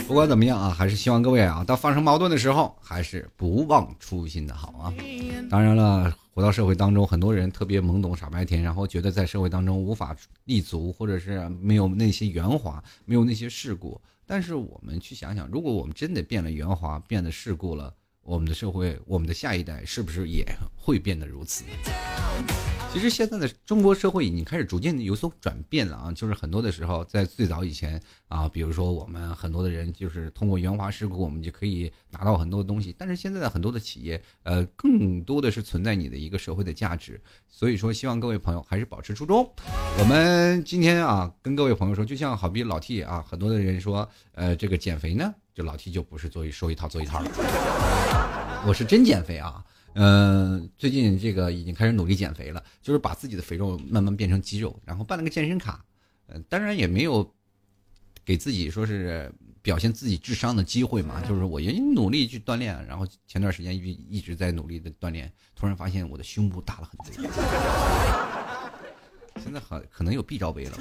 不管怎么样啊，还是希望各位啊，到发生矛盾的时候，还是不忘初心的好啊。当然了，回到社会当中，很多人特别懵懂傻白甜，然后觉得在社会当中无法立足，或者是没有那些圆滑，没有那些世故。但是我们去想想，如果我们真的变了圆滑，变得世故了，我们的社会，我们的下一代是不是也会变得如此？其实现在的中国社会已经开始逐渐的有所转变了啊，就是很多的时候，在最早以前啊，比如说我们很多的人就是通过圆滑世故，我们就可以拿到很多东西。但是现在的很多的企业，呃，更多的是存在你的一个社会的价值。所以说，希望各位朋友还是保持初衷。我们今天啊，跟各位朋友说，就像好比老 T 啊，很多的人说，呃，这个减肥呢，就老 T 就不是做一说一套做一套了，我是真减肥啊。嗯，最近这个已经开始努力减肥了，就是把自己的肥肉慢慢变成肌肉，然后办了个健身卡。嗯，当然也没有给自己说是表现自己智商的机会嘛，就是我也努力去锻炼，然后前段时间一一直在努力的锻炼，突然发现我的胸部大了很多，现在很可能有 B 罩杯了。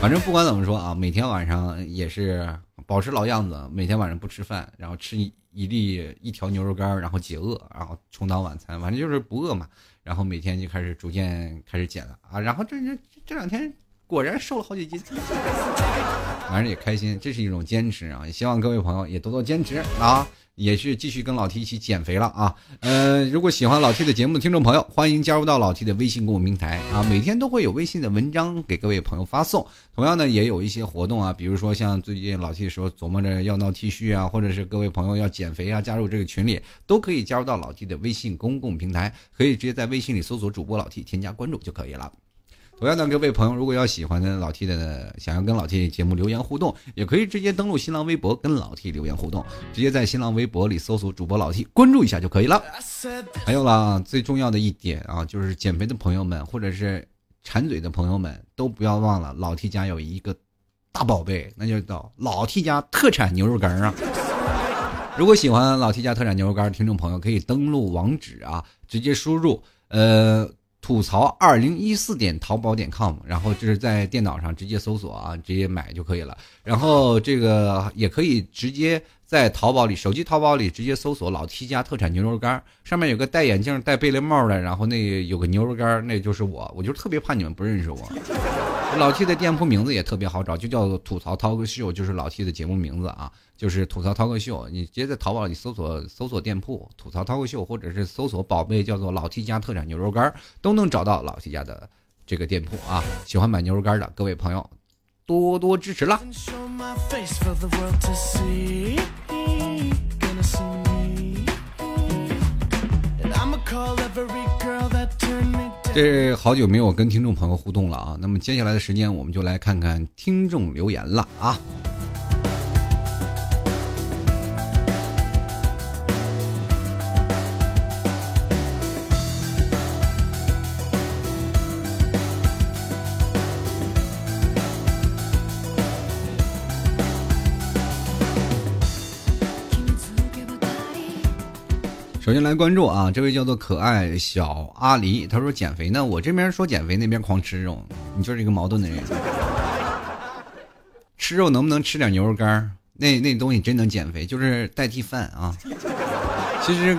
反正不管怎么说啊，每天晚上也是保持老样子，每天晚上不吃饭，然后吃一。一粒一条牛肉干，然后解饿，然后充当晚餐，反正就是不饿嘛。然后每天就开始逐渐开始减了啊。然后这这这两天果然瘦了好几斤，<laughs> 反正也开心，这是一种坚持啊。也希望各位朋友也多多坚持啊。也是继续跟老 T 一起减肥了啊！呃，如果喜欢老 T 的节目的听众朋友，欢迎加入到老 T 的微信公众平台啊，每天都会有微信的文章给各位朋友发送。同样呢，也有一些活动啊，比如说像最近老 T 说琢磨着要闹 T 恤啊，或者是各位朋友要减肥啊，加入这个群里，都可以加入到老 T 的微信公共平台，可以直接在微信里搜索主播老 T，添加关注就可以了。同样的，各位朋友，如果要喜欢的老 T 的，想要跟老 T 节目留言互动，也可以直接登录新浪微博跟老 T 留言互动，直接在新浪微博里搜索主播老 T，关注一下就可以了。还有啦，最重要的一点啊，就是减肥的朋友们，或者是馋嘴的朋友们，都不要忘了老 T 家有一个大宝贝，那就叫老 T 家特产牛肉干啊。<laughs> 如果喜欢老 T 家特产牛肉干，听众朋友可以登录网址啊，直接输入呃。吐槽二零一四点淘宝点 com，然后就是在电脑上直接搜索啊，直接买就可以了。然后这个也可以直接在淘宝里，手机淘宝里直接搜索“老 T 家特产牛肉干”，上面有个戴眼镜、戴贝雷帽的，然后那有个牛肉干，那就是我。我就特别怕你们不认识我。老 T 的店铺名字也特别好找，就叫做“吐槽涛哥秀”，就是老 T 的节目名字啊。就是吐槽涛哥秀，你直接在淘宝里搜索搜索店铺吐槽涛哥秀，或者是搜索宝贝叫做老 T 家特产牛肉干，都能找到老 T 家的这个店铺啊。喜欢买牛肉干的各位朋友，多多支持啦！这好久没有跟听众朋友互动了啊，那么接下来的时间我们就来看看听众留言了啊。首先来关注啊，这位叫做可爱小阿狸，他说减肥呢，我这边说减肥，那边狂吃肉，你就是一个矛盾的人。<laughs> 吃肉能不能吃点牛肉干？那那东西真能减肥，就是代替饭啊。其实。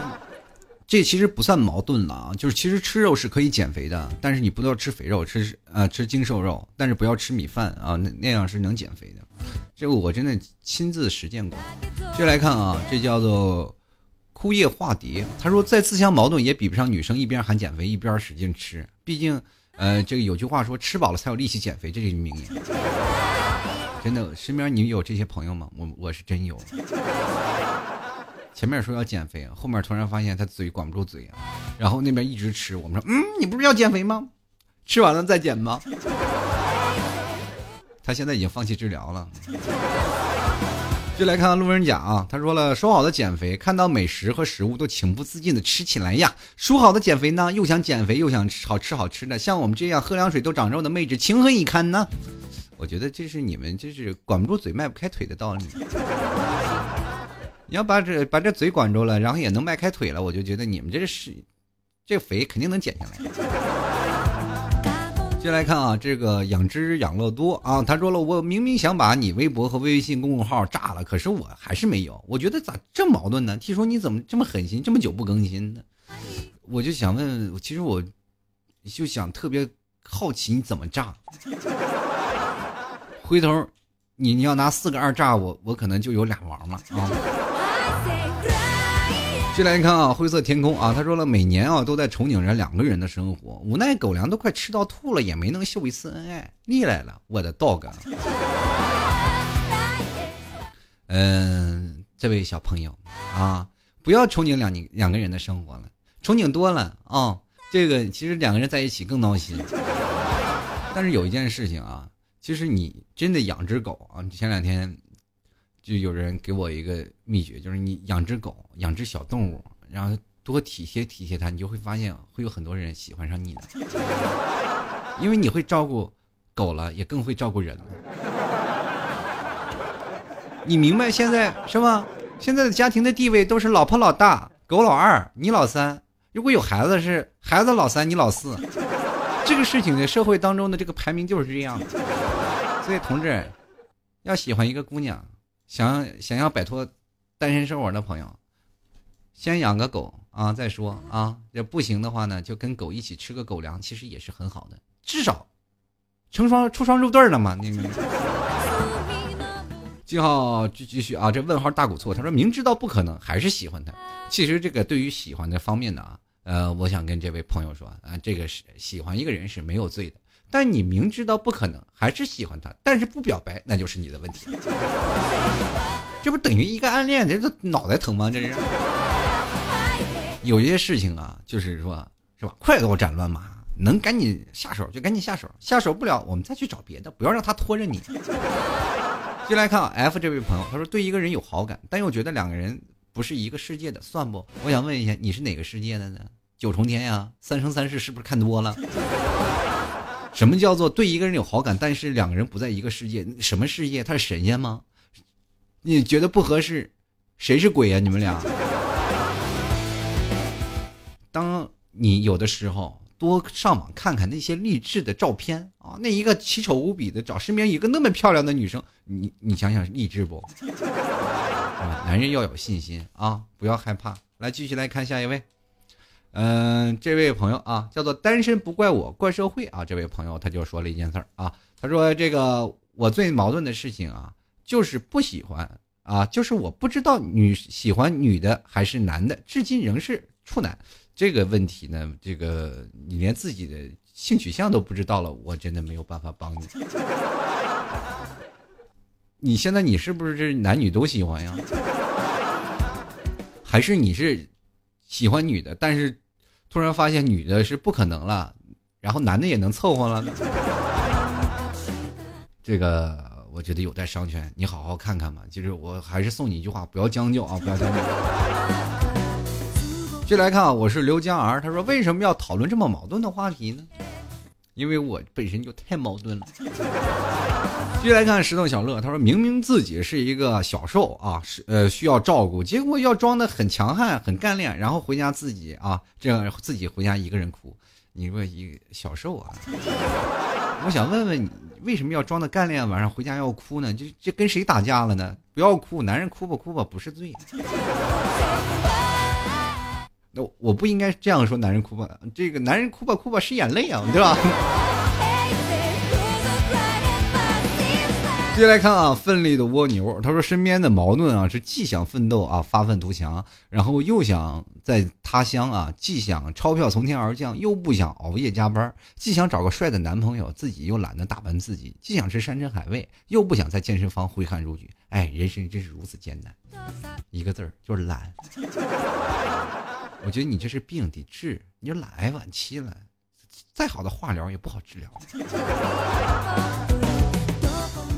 这其实不算矛盾了啊，就是其实吃肉是可以减肥的，但是你不要吃肥肉，吃呃吃精瘦肉，但是不要吃米饭啊，那那样是能减肥的。这个我真的亲自实践过。接来看啊，这叫做枯叶化蝶，他说再自相矛盾也比不上女生一边喊减肥一边使劲吃，毕竟呃这个有句话说吃饱了才有力气减肥，这是名言。<laughs> 真的，身边你有这些朋友吗？我我是真有。前面说要减肥，后面突然发现他嘴管不住嘴啊，然后那边一直吃。我们说，嗯，你不是要减肥吗？吃完了再减吗？他现在已经放弃治疗了。就来看看路人甲啊，他说了，说好的减肥，看到美食和食物都情不自禁的吃起来呀。说好的减肥呢，又想减肥又想吃好吃好吃的，像我们这样喝凉水都长肉的妹纸，情何以堪呢？我觉得这是你们这是管不住嘴迈不开腿的道理。<laughs> 你要把这把这嘴管住了，然后也能迈开腿了，我就觉得你们这是这肥肯定能减下来。接下来看啊，这个养只养乐多啊，他说了，我明明想把你微博和微信公众号炸了，可是我还是没有。我觉得咋这矛盾呢？听说你怎么这么狠心，这么久不更新呢？我就想问，其实我就想特别好奇你怎么炸。<laughs> 回头你你要拿四个二炸我，我可能就有俩王了啊。进来看啊，灰色天空啊，他说了，每年啊都在憧憬着两个人的生活，无奈狗粮都快吃到吐了，也没能秀一次恩爱。腻来了，我的 dog。嗯，这位小朋友啊，不要憧憬两两个人的生活了，憧憬多了啊，这个其实两个人在一起更闹心。但是有一件事情啊，其实你真的养只狗啊，前两天。就有人给我一个秘诀，就是你养只狗，养只小动物，然后多体贴体贴它，你就会发现会有很多人喜欢上你的，因为你会照顾狗了，也更会照顾人了。你明白现在是吧？现在的家庭的地位都是老婆老大，狗老二，你老三。如果有孩子是孩子老三，你老四。这个事情在社会当中的这个排名就是这样的。所以同志，要喜欢一个姑娘。想想要摆脱单身生活的朋友，先养个狗啊，再说啊。这不行的话呢，就跟狗一起吃个狗粮，其实也是很好的，至少成双出双入对了嘛。那个记号继继续啊，这问号大鼓错，他说明知道不可能还是喜欢他。其实这个对于喜欢的方面呢啊，呃，我想跟这位朋友说啊，这个是喜欢一个人是没有罪的。但你明知道不可能，还是喜欢他，但是不表白，那就是你的问题。这不等于一个暗恋？这这脑袋疼吗？这是。有些事情啊，就是说，是吧？快刀斩乱麻，能赶紧下手就赶紧下手，下手不了，我们再去找别的，不要让他拖着你。进来看 F 这位朋友，他说对一个人有好感，但又觉得两个人不是一个世界的，算不？我想问一下，你是哪个世界的呢？九重天呀，三生三世是不是看多了？什么叫做对一个人有好感，但是两个人不在一个世界？什么世界？他是神仙吗？你觉得不合适，谁是鬼呀？你们俩。当你有的时候多上网看看那些励志的照片啊，那一个奇丑无比的找身边一个那么漂亮的女生，你你想想励志不？啊，男人要有信心啊，不要害怕。来，继续来看下一位。嗯，这位朋友啊，叫做单身不怪我，怪社会啊。这位朋友他就说了一件事儿啊，他说这个我最矛盾的事情啊，就是不喜欢啊，就是我不知道女喜欢女的还是男的，至今仍是处男。这个问题呢，这个你连自己的性取向都不知道了，我真的没有办法帮你。你现在你是不是男女都喜欢呀？还是你是喜欢女的，但是？突然发现女的是不可能了，然后男的也能凑合了。<laughs> 这个我觉得有待商榷，你好好看看吧。其实我还是送你一句话：不要将就啊，不要将就。接来看啊，我是刘江儿，他说为什么要讨论这么矛盾的话题呢？因为我本身就太矛盾了。继续来看石头小乐，他说明明自己是一个小受啊，是呃需要照顾，结果要装的很强悍、很干练，然后回家自己啊这样自己回家一个人哭。你说一个小受啊，<laughs> 我想问问你，为什么要装的干练，晚上回家要哭呢？这这跟谁打架了呢？不要哭，男人哭吧哭吧不是罪。那我不应该这样说，男人哭吧，这个男人哭吧哭吧是眼泪啊，对吧？接下来看啊，奋力的蜗牛，他说身边的矛盾啊是既想奋斗啊发愤图强，然后又想在他乡啊，既想钞票从天而降，又不想熬夜加班，既想找个帅的男朋友，自己又懒得打扮自己，既想吃山珍海味，又不想在健身房挥汗如雨。哎，人生真是如此艰难，一个字儿就是懒。我觉得你这是病得治，你就懒癌晚期了，再好的化疗也不好治疗。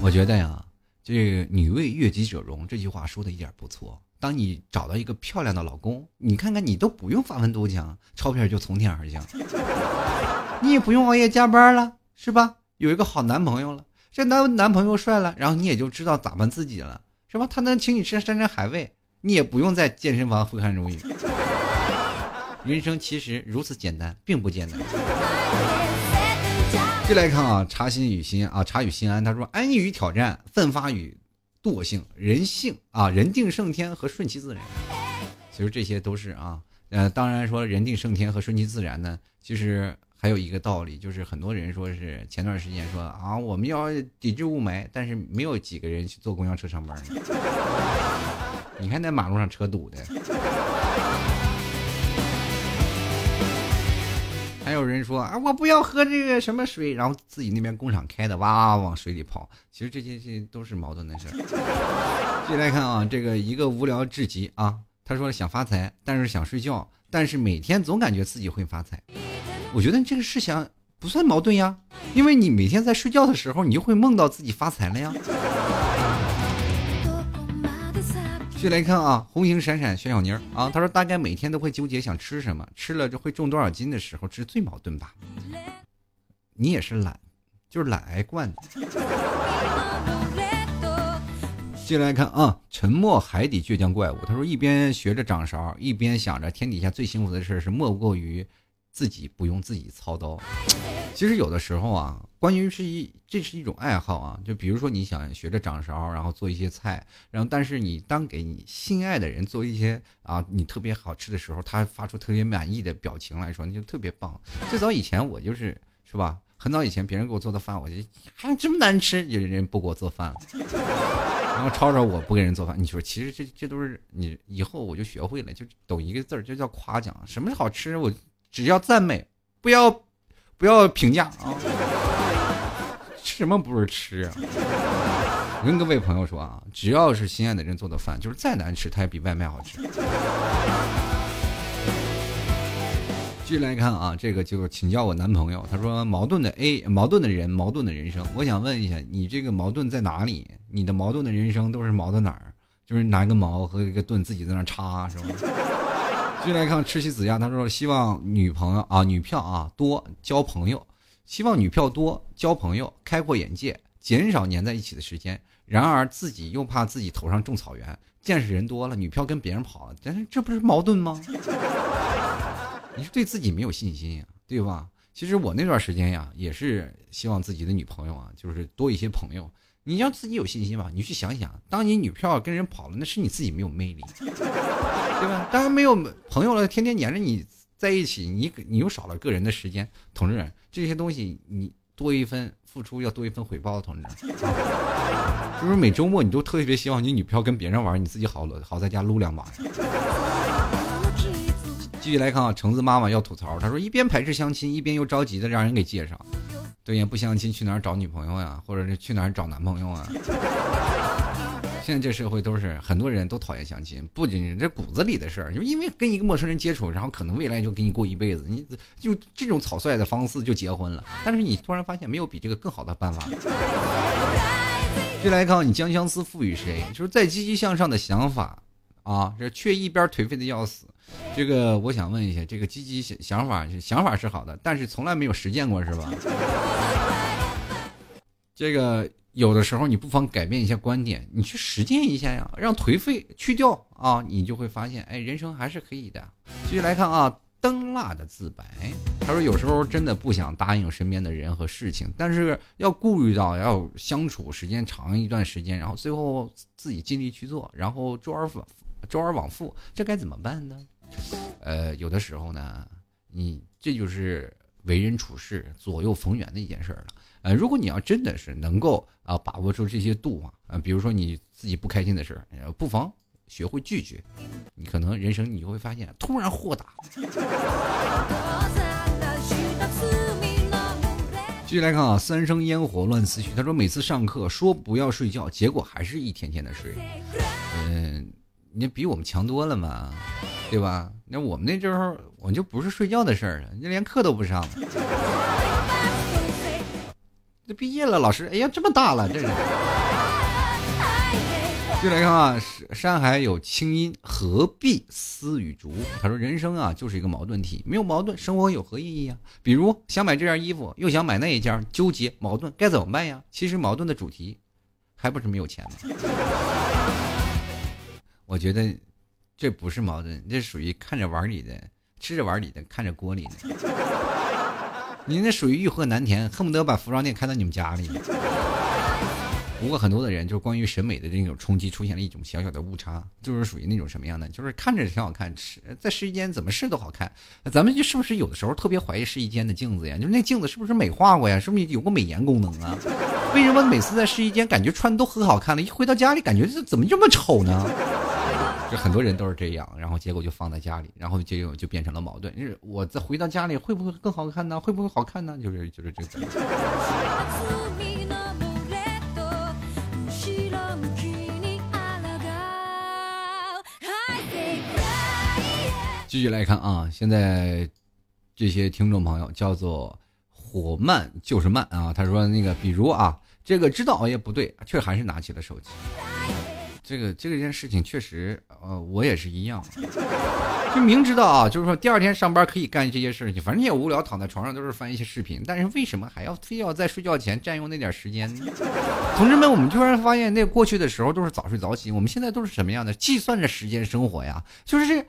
我觉得呀，这个“女为悦己者容”这句话说的一点不错。当你找到一个漂亮的老公，你看看你都不用发愤图强，钞票就从天而降，你也不用熬夜加班了，是吧？有一个好男朋友了，这男男朋友帅了，然后你也就知道打扮自己了，是吧？他能请你吃山珍海味，你也不用在健身房挥汗如雨。<laughs> 人生其实如此简单，并不艰难。接来看啊，茶心与心啊，茶与心安。他说：安于挑战，奋发与惰性，人性啊，人定胜天和顺其自然。其实这些都是啊，呃，当然说人定胜天和顺其自然呢，其实还有一个道理，就是很多人说是前段时间说啊，我们要抵制雾霾，但是没有几个人去坐公交车上班。<laughs> 你看那马路上车堵的。还有人说啊，我不要喝这个什么水，然后自己那边工厂开的，哇哇往水里跑。其实这些些都是矛盾的事儿。接来看啊，这个一个无聊至极啊，他说想发财，但是想睡觉，但是每天总感觉自己会发财。我觉得这个事情不算矛盾呀，因为你每天在睡觉的时候，你就会梦到自己发财了呀。就来看啊，红星闪闪小小妮儿啊，他说大概每天都会纠结想吃什么，吃了就会重多少斤的时候，这是最矛盾吧？你也是懒，就是懒癌惯的。接来看啊，沉默海底倔强怪物，他说一边学着掌勺，一边想着天底下最幸福的事是莫过于。自己不用自己操刀，其实有的时候啊，关于是一这是一种爱好啊，就比如说你想学着掌勺，然后做一些菜，然后但是你当给你心爱的人做一些啊你特别好吃的时候，他发出特别满意的表情来说，那就特别棒。最早以前我就是是吧，很早以前别人给我做的饭，我就还这么难吃，有人不给我做饭了，然后吵吵我不给人做饭。你说其实这这都是你以后我就学会了，就懂一个字儿，就叫夸奖。什么好吃我。只要赞美，不要，不要评价啊！吃什么不是吃啊？我跟各位朋友说啊，只要是心爱的人做的饭，就是再难吃，它也比外卖好吃。继续来看啊，这个就请教我男朋友，他说矛盾的 A，矛盾的人，矛盾的人生。我想问一下，你这个矛盾在哪里？你的矛盾的人生都是矛盾哪儿？就是拿一个矛和一个盾自己在那插，是吧？继续来看吃西子呀，他说希望女朋友啊，女票啊多交朋友，希望女票多交朋友，开阔眼界，减少粘在一起的时间。然而自己又怕自己头上种草原，见识人多了，女票跟别人跑了，但是这不是矛盾吗？你是对自己没有信心呀，对吧？其实我那段时间呀，也是希望自己的女朋友啊，就是多一些朋友。你要自己有信心吧，你去想想，当你女票跟人跑了，那是你自己没有魅力，<laughs> 对吧？当然没有朋友了，天天黏着你在一起，你你又少了个人的时间。同志，这些东西你多一分付出，要多一分回报，同志。<laughs> 就是每周末你都特别希望你女票跟别人玩，你自己好好在家撸两把。继续来看啊，橙子妈妈要吐槽，她说一边排斥相亲，一边又着急的让人给介绍。对呀，不相亲去哪儿找女朋友呀？或者是去哪儿找男朋友啊？<laughs> 现在这社会都是很多人都讨厌相亲，不仅是这骨子里的事儿，就因为跟一个陌生人接触，然后可能未来就跟你过一辈子，你就这种草率的方式就结婚了。但是你突然发现没有比这个更好的办法。就来看你将相思赋予谁？就是再积极向上的想法啊，这却一边颓废的要死。这个我想问一下，这个积极想想法想法是好的，但是从来没有实践过，是吧？这个有的时候你不妨改变一下观点，你去实践一下呀，让颓废去掉啊，你就会发现，哎，人生还是可以的。继续来看啊，灯蜡的自白，他说有时候真的不想答应身边的人和事情，但是要顾虑到要相处时间长一段时间，然后最后自己尽力去做，然后周而反周而往复，这该怎么办呢？呃，有的时候呢，你这就是为人处事左右逢源的一件事了。呃，如果你要真的是能够啊把握住这些度啊，呃，比如说你自己不开心的事儿，不妨学会拒绝，你可能人生你会发现突然豁达。继续来看啊，三生烟火乱思绪。他说每次上课说不要睡觉，结果还是一天天的睡。嗯，你比我们强多了嘛，对吧？那我们那时候我就不是睡觉的事儿了，你连课都不上了。这毕业了，老师，哎呀，这么大了，这是。就来看啊，山海有清音，何必思雨竹？他说，人生啊，就是一个矛盾体，没有矛盾，生活有何意义啊？比如想买这件衣服，又想买那一件，纠结矛盾，该怎么办呀？其实矛盾的主题，还不是没有钱吗？我觉得，这不是矛盾，这属于看着碗里的，吃着碗里的，看着锅里的。<laughs> 你那属于欲壑难填，恨不得把服装店开到你们家里。不过很多的人就是关于审美的这种冲击，出现了一种小小的误差，就是属于那种什么样的，就是看着挺好看，吃在试衣间怎么试都好看。咱们就是不是有的时候特别怀疑试衣间的镜子呀？就是那镜子是不是美化过呀？是不是有过美颜功能啊？为什么每次在试衣间感觉穿的都很好看了，一回到家里感觉这怎么这么丑呢？<laughs> 就很多人都是这样，然后结果就放在家里，然后就就变成了矛盾。就是我再回到家里会不会更好看呢？会不会好看呢？就是就是这个。继续来看啊，现在这些听众朋友叫做火慢就是慢啊，他说那个比如啊，这个知道熬夜不对，却还是拿起了手机。这个这个件事情确实，呃，我也是一样，就明知道啊，就是说第二天上班可以干这些事情，反正也无聊，躺在床上都是翻一些视频，但是为什么还要非要在睡觉前占用那点时间呢？同志们，我们突然发现，那过去的时候都是早睡早起，我们现在都是什么样的？计算着时间生活呀，就是这，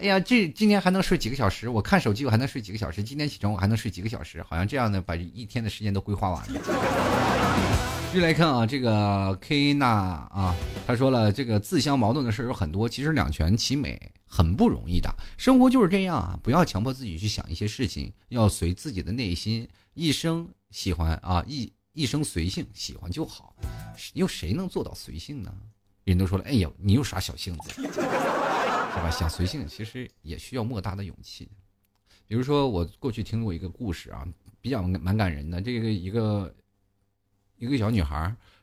哎呀，这今天还能睡几个小时？我看手机我还能睡几个小时？今天起床我还能睡几个小时？好像这样的把一天的时间都规划完了。继续来看啊，这个 K 娜啊，他说了，这个自相矛盾的事有很多，其实两全其美很不容易的。生活就是这样啊，不要强迫自己去想一些事情，要随自己的内心，一生喜欢啊，一一生随性，喜欢就好。又谁能做到随性呢？人都说了，哎呀，你有啥小性子，是吧？想随性，其实也需要莫大的勇气。比如说，我过去听过一个故事啊，比较蛮感人的，这个一个。一个小女孩，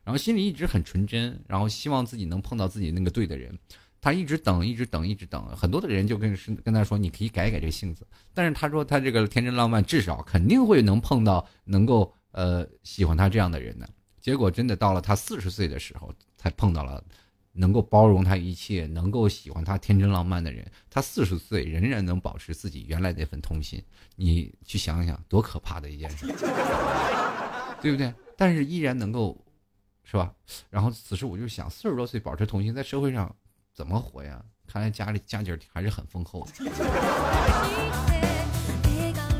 然后心里一直很纯真，然后希望自己能碰到自己那个对的人。她一直等，一直等，一直等。很多的人就跟是跟她说：“你可以改改这性子。”但是她说：“她这个天真浪漫，至少肯定会能碰到能够呃喜欢她这样的人呢。”结果真的到了她四十岁的时候，才碰到了能够包容他一切、能够喜欢他天真浪漫的人。他四十岁仍然能保持自己原来那份童心，你去想想，多可怕的一件事，<laughs> 对不对？但是依然能够，是吧？然后此时我就想，四十多岁保持童心，在社会上怎么活呀？看来家里家底还是很丰厚的。<laughs>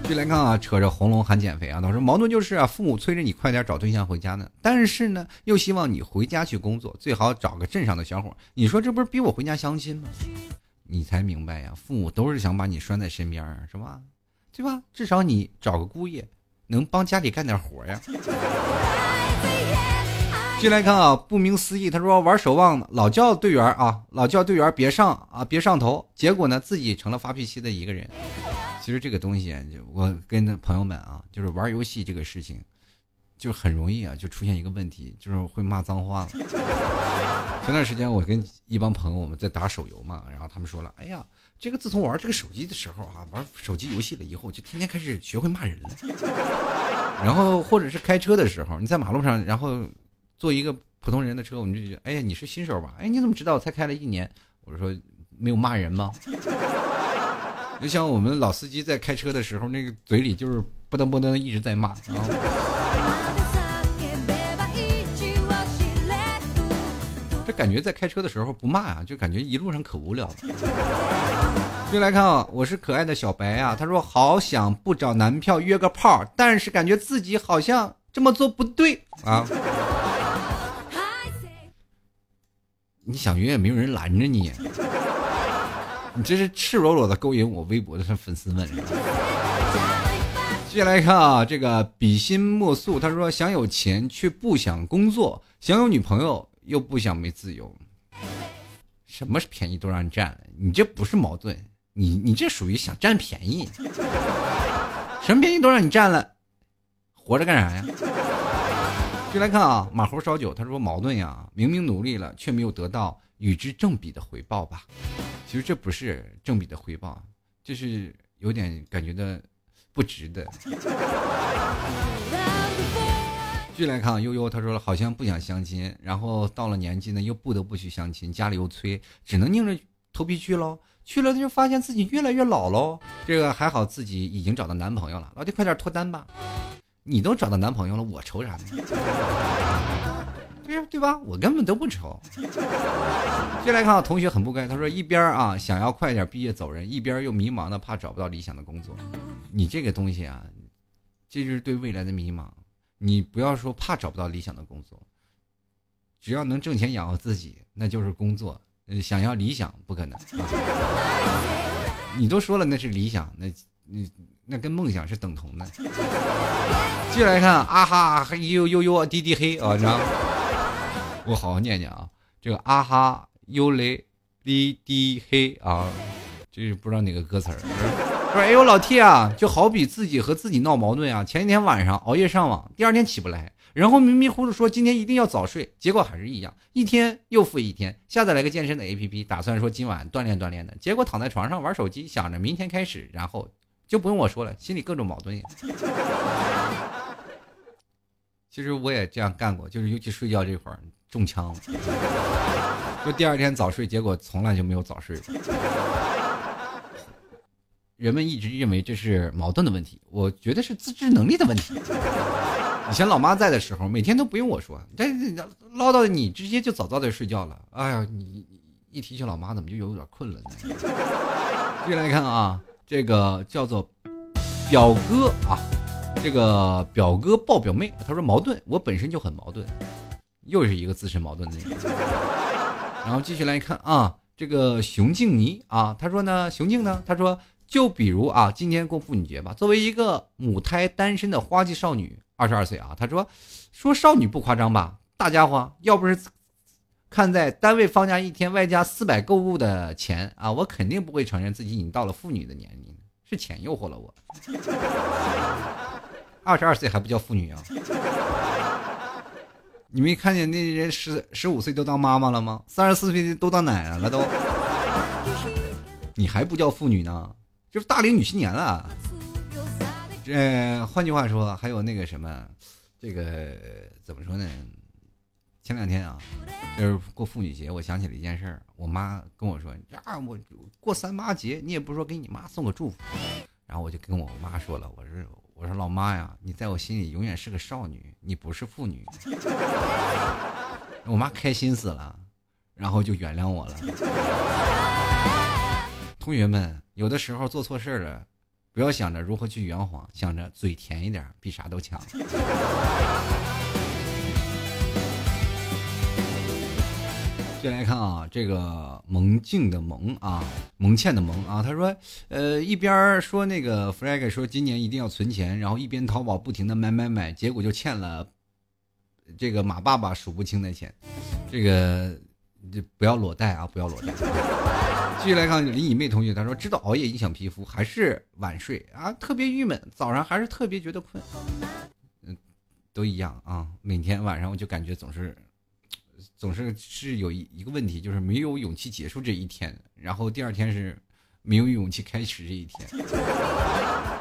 继续来看啊，扯着喉咙喊减肥啊，他说矛盾就是啊，父母催着你快点找对象回家呢，但是呢，又希望你回家去工作，最好找个镇上的小伙。你说这不是逼我回家相亲吗？你才明白呀，父母都是想把你拴在身边是吧？对吧？至少你找个姑爷。能帮家里干点活呀？进来看啊，不明思义。他说玩守望呢，老叫队员啊，老叫队员别上啊，别上头。结果呢，自己成了发脾气的一个人。其实这个东西，我跟朋友们啊，就是玩游戏这个事情，就很容易啊，就出现一个问题，就是会骂脏话了。前段时间我跟一帮朋友我们在打手游嘛，然后他们说了，哎呀。这个自从玩这个手机的时候啊，玩手机游戏了以后，就天天开始学会骂人了。然后或者是开车的时候，你在马路上，然后坐一个普通人的车，我们就觉得，哎呀，你是新手吧？哎，你怎么知道我才开了一年？我说没有骂人吗？<laughs> 就像我们老司机在开车的时候，那个嘴里就是不噔不噔一直在骂。然后这感觉在开车的时候不骂啊，就感觉一路上可无聊了。就来看啊，我是可爱的小白啊。他说好想不找男票约个炮，但是感觉自己好像这么做不对啊。你想约也没有人拦着你，你这是赤裸裸的勾引我微博的粉丝们。接下来看啊，这个比心莫素，他说想有钱却不想工作，想有女朋友又不想没自由，什么便宜都让你占了，你这不是矛盾，你你这属于想占便宜，什么便宜都让你占了，活着干啥呀？就来看啊，马猴烧酒，他说矛盾呀，明明努力了却没有得到与之正比的回报吧？其实这不是正比的回报，就是有点感觉的。不值得。<laughs> 继续来看悠悠，他说了好像不想相亲，然后到了年纪呢，又不得不去相亲，家里又催，只能硬着头皮去喽。去了他就发现自己越来越老喽。这个还好自己已经找到男朋友了，老弟快点脱单吧。你都找到男朋友了，我愁啥呢？对呀，对吧？我根本都不愁。接来看啊，同学很不该，他说一边啊想要快点毕业走人，一边又迷茫的怕找不到理想的工作。你这个东西啊，这就是对未来的迷茫。你不要说怕找不到理想的工作，只要能挣钱养活自己，那就是工作。想要理想不可能。你都说了那是理想，那你那跟梦想是等同的。<laughs> 进来看啊哈呦呦呦滴滴黑啊，知道吗？<laughs> 我好好念念啊，这个啊哈优雷滴滴黑啊，这是不知道哪个歌词儿。<laughs> 说哎呦老 T 啊，就好比自己和自己闹矛盾啊。前一天晚上熬夜上网，第二天起不来，然后迷迷糊糊说今天一定要早睡，结果还是一样，一天又复一天。下载了个健身的 APP，打算说今晚锻炼锻炼的，结果躺在床上玩手机，想着明天开始，然后就不用我说了，心里各种矛盾。其实我也这样干过，就是尤其睡觉这会儿。中枪了，就第二天早睡，结果从来就没有早睡过。人们一直认为这是矛盾的问题，我觉得是自制能力的问题。以前老妈在的时候，每天都不用我说，这唠叨你直接就早早的睡觉了。哎呀，你一提起老妈，怎么就有点困了呢？<laughs> 继续来看啊，这个叫做表哥啊，这个表哥抱表妹，他说矛盾，我本身就很矛盾。又是一个自身矛盾的人，然后继续来看啊，这个熊静妮啊，他说呢，熊静呢，他说，就比如啊，今天过妇女节吧，作为一个母胎单身的花季少女，二十二岁啊，他说，说少女不夸张吧，大家伙，要不是看在单位放假一天外加四百购物的钱啊，我肯定不会承认自己已经到了妇女的年龄，是钱诱惑了我，<laughs> 二十二岁还不叫妇女啊。你没看见那人十十五岁都当妈妈了吗？三十四岁都当奶奶了都，你还不叫妇女呢？就是大龄女青年了。这换句话说，还有那个什么，这个怎么说呢？前两天啊，就是过妇女节，我想起了一件事儿。我妈跟我说：“啊，我过三八节，你也不说给你妈送个祝福。”然后我就跟我妈说了：“我说。”我说老妈呀，你在我心里永远是个少女，你不是妇女。<laughs> 我妈开心死了，然后就原谅我了。<laughs> 同学们，有的时候做错事了，不要想着如何去圆谎，想着嘴甜一点，比啥都强。接来看啊，这个蒙静的蒙啊，蒙倩的蒙啊，他说，呃，一边说那个 Frag 说今年一定要存钱，然后一边淘宝不停的买买买，结果就欠了这个马爸爸数不清的钱，这个就不要裸贷啊，不要裸贷。继续来看林以妹同学，他说知道熬夜影响皮肤，还是晚睡啊，特别郁闷，早上还是特别觉得困，嗯，都一样啊，每天晚上我就感觉总是。总是是有一一个问题，就是没有勇气结束这一天，然后第二天是没有勇气开始这一天，<laughs>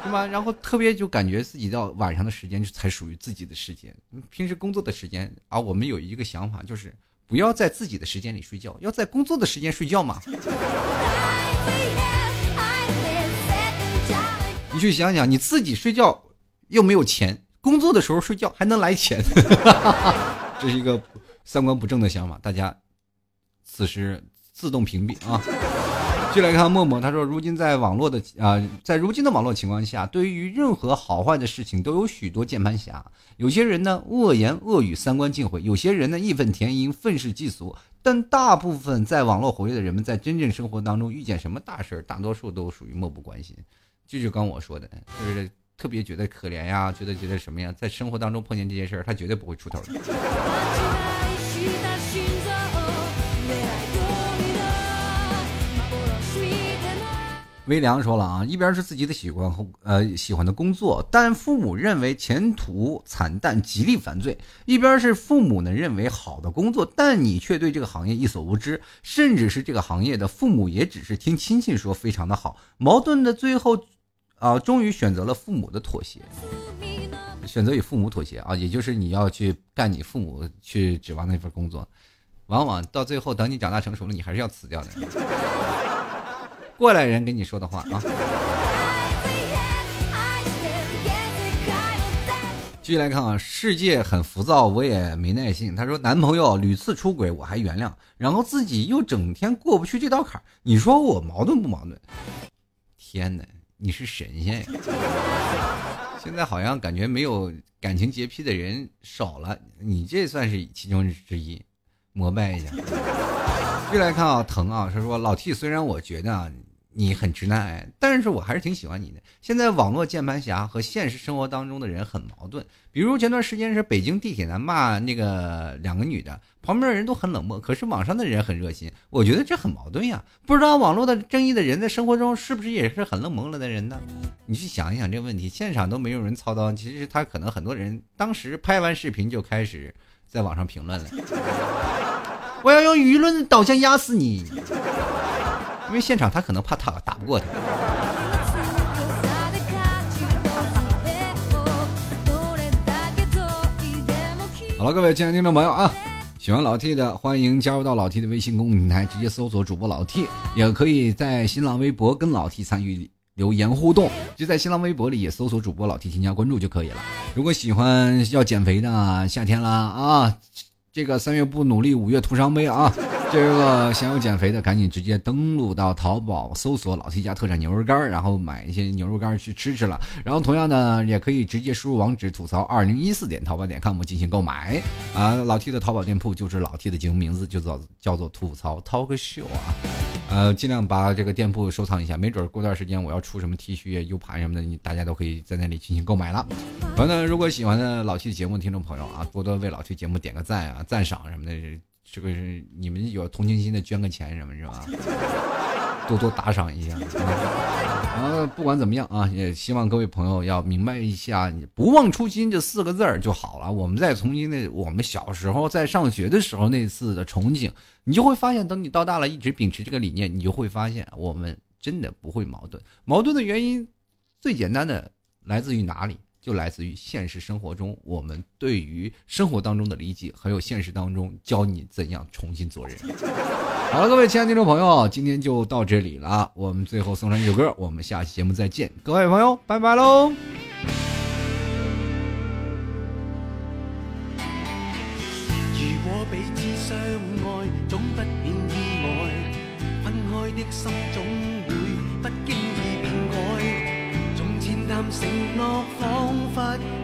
是吧？然后特别就感觉自己到晚上的时间才属于自己的时间，平时工作的时间啊，我们有一个想法，就是不要在自己的时间里睡觉，要在工作的时间睡觉嘛。你去想想，你自己睡觉又没有钱，工作的时候睡觉还能来钱，<laughs> 这是一个。三观不正的想法，大家此时自动屏蔽啊！<laughs> 继就来看默默，他说：“如今在网络的啊，在如今的网络情况下，对于任何好坏的事情都有许多键盘侠。有些人呢恶言恶语，三观尽毁；有些人呢义愤填膺，愤世嫉俗。但大部分在网络活跃的人们，在真正生活当中遇见什么大事大多数都属于漠不关心。这就刚我说的，就是特别觉得可怜呀，觉得觉得什么呀，在生活当中碰见这些事儿，他绝对不会出头的。”微凉说了啊，一边是自己的喜欢和呃喜欢的工作，但父母认为前途惨淡，极力反对；一边是父母呢认为好的工作，但你却对这个行业一所无知，甚至是这个行业的父母也只是听亲戚说非常的好。矛盾的最后，啊，终于选择了父母的妥协，选择与父母妥协啊，也就是你要去干你父母去指望那份工作，往往到最后等你长大成熟了，你还是要辞掉的。过来人跟你说的话啊！继续来看啊，世界很浮躁，我也没耐心。他说，男朋友屡次出轨，我还原谅，然后自己又整天过不去这道坎儿。你说我矛盾不矛盾？天哪，你是神仙呀！<laughs> 现在好像感觉没有感情洁癖的人少了，你这算是其中之一，膜拜一下。<laughs> 继续来看啊，疼啊，他说老 T，虽然我觉得啊。你很直男癌，但是我还是挺喜欢你的。现在网络键盘侠和现实生活当中的人很矛盾，比如前段时间是北京地铁男骂那个两个女的，旁边的人都很冷漠，可是网上的人很热心。我觉得这很矛盾呀，不知道网络的正义的人在生活中是不是也是很冷漠了的人呢？你去想一想这个问题，现场都没有人操刀，其实他可能很多人当时拍完视频就开始在网上评论了，<laughs> 我要用舆论导向压死你。因为现场他可能怕他打不过他。好了，各位亲爱的听众朋友啊，喜欢老 T 的欢迎加入到老 T 的微信公众平台，直接搜索主播老 T，也可以在新浪微博跟老 T 参与留言互动，就在新浪微博里也搜索主播老 T 添加关注就可以了。如果喜欢要减肥的，夏天啦啊，这个三月不努力，五月徒伤悲啊。<laughs> 这个想要减肥的，赶紧直接登录到淘宝，搜索“老 T 家特产牛肉干”，然后买一些牛肉干去吃吃了。然后同样呢，也可以直接输入网址“吐槽二零一四点淘宝点 com” 进行购买。啊，老 T 的淘宝店铺就是老 T 的节目名字，就叫叫做“吐槽 Talk Show” 啊。呃，尽量把这个店铺收藏一下，没准过段时间我要出什么 T 恤、U 盘什么的，你大家都可以在那里进行购买了。完了，如果喜欢的老 T 的节目听众朋友啊，多多为老 T 节目点个赞啊、赞赏什么的。这个是你们有同情心的，捐个钱什么是吧？<laughs> 多多打赏一下。然后不管怎么样啊，也希望各位朋友要明白一下“不忘初心”这四个字儿就好了。我们再重新的，我们小时候在上学的时候那次的憧憬，你就会发现，等你到大了，一直秉持这个理念，你就会发现，我们真的不会矛盾。矛盾的原因，最简单的来自于哪里？就来自于现实生活中，我们对于生活当中的理解，还有现实当中教你怎样重新做人。好了，各位亲爱的听众朋友，今天就到这里了。我们最后送上一首歌，我们下期节目再见，各位朋友，拜拜喽。如果彼此相爱，总不免意外，分开的心总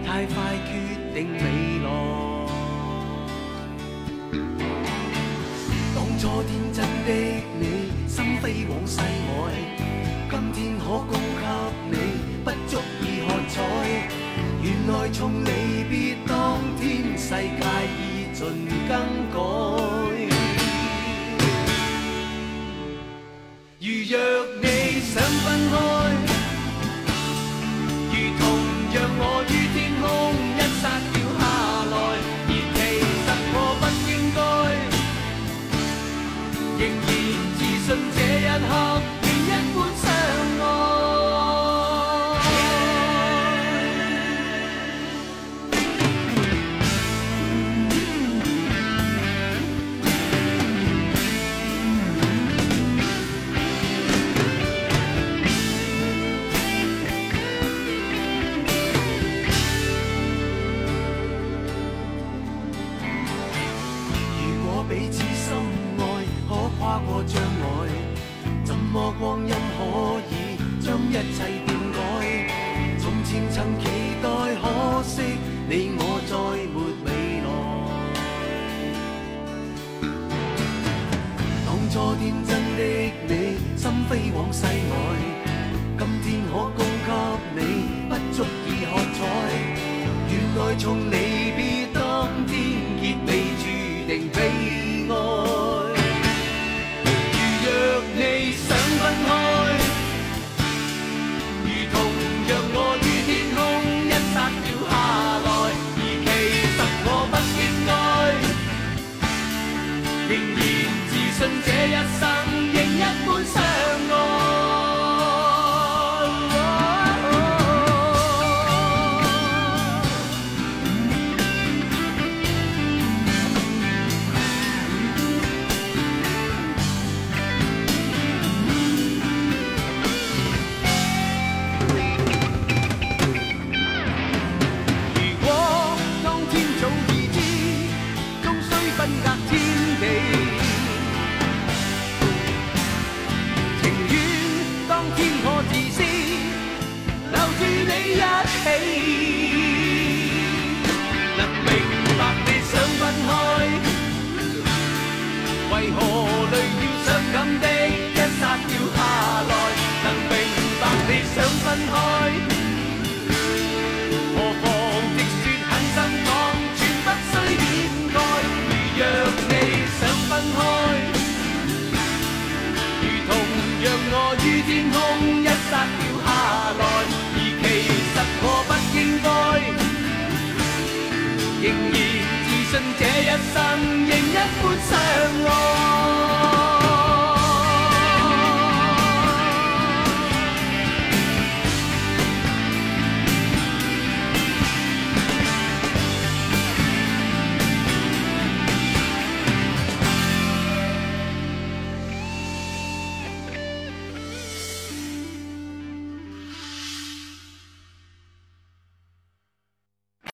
太快决定未来，当初天真的你，心飞往世外，今天可供给你，不足以喝彩。原来从离别当天，世界已尽更改。如若你想分开，让我于天空一刹掉下来，而其实我不应该，仍然自信这一刻。么光阴可以将一切变改？从前曾期待，可惜你我再没未来。当初天真的你，心飞往世外。今天可供给你，不足以喝彩。原来从你。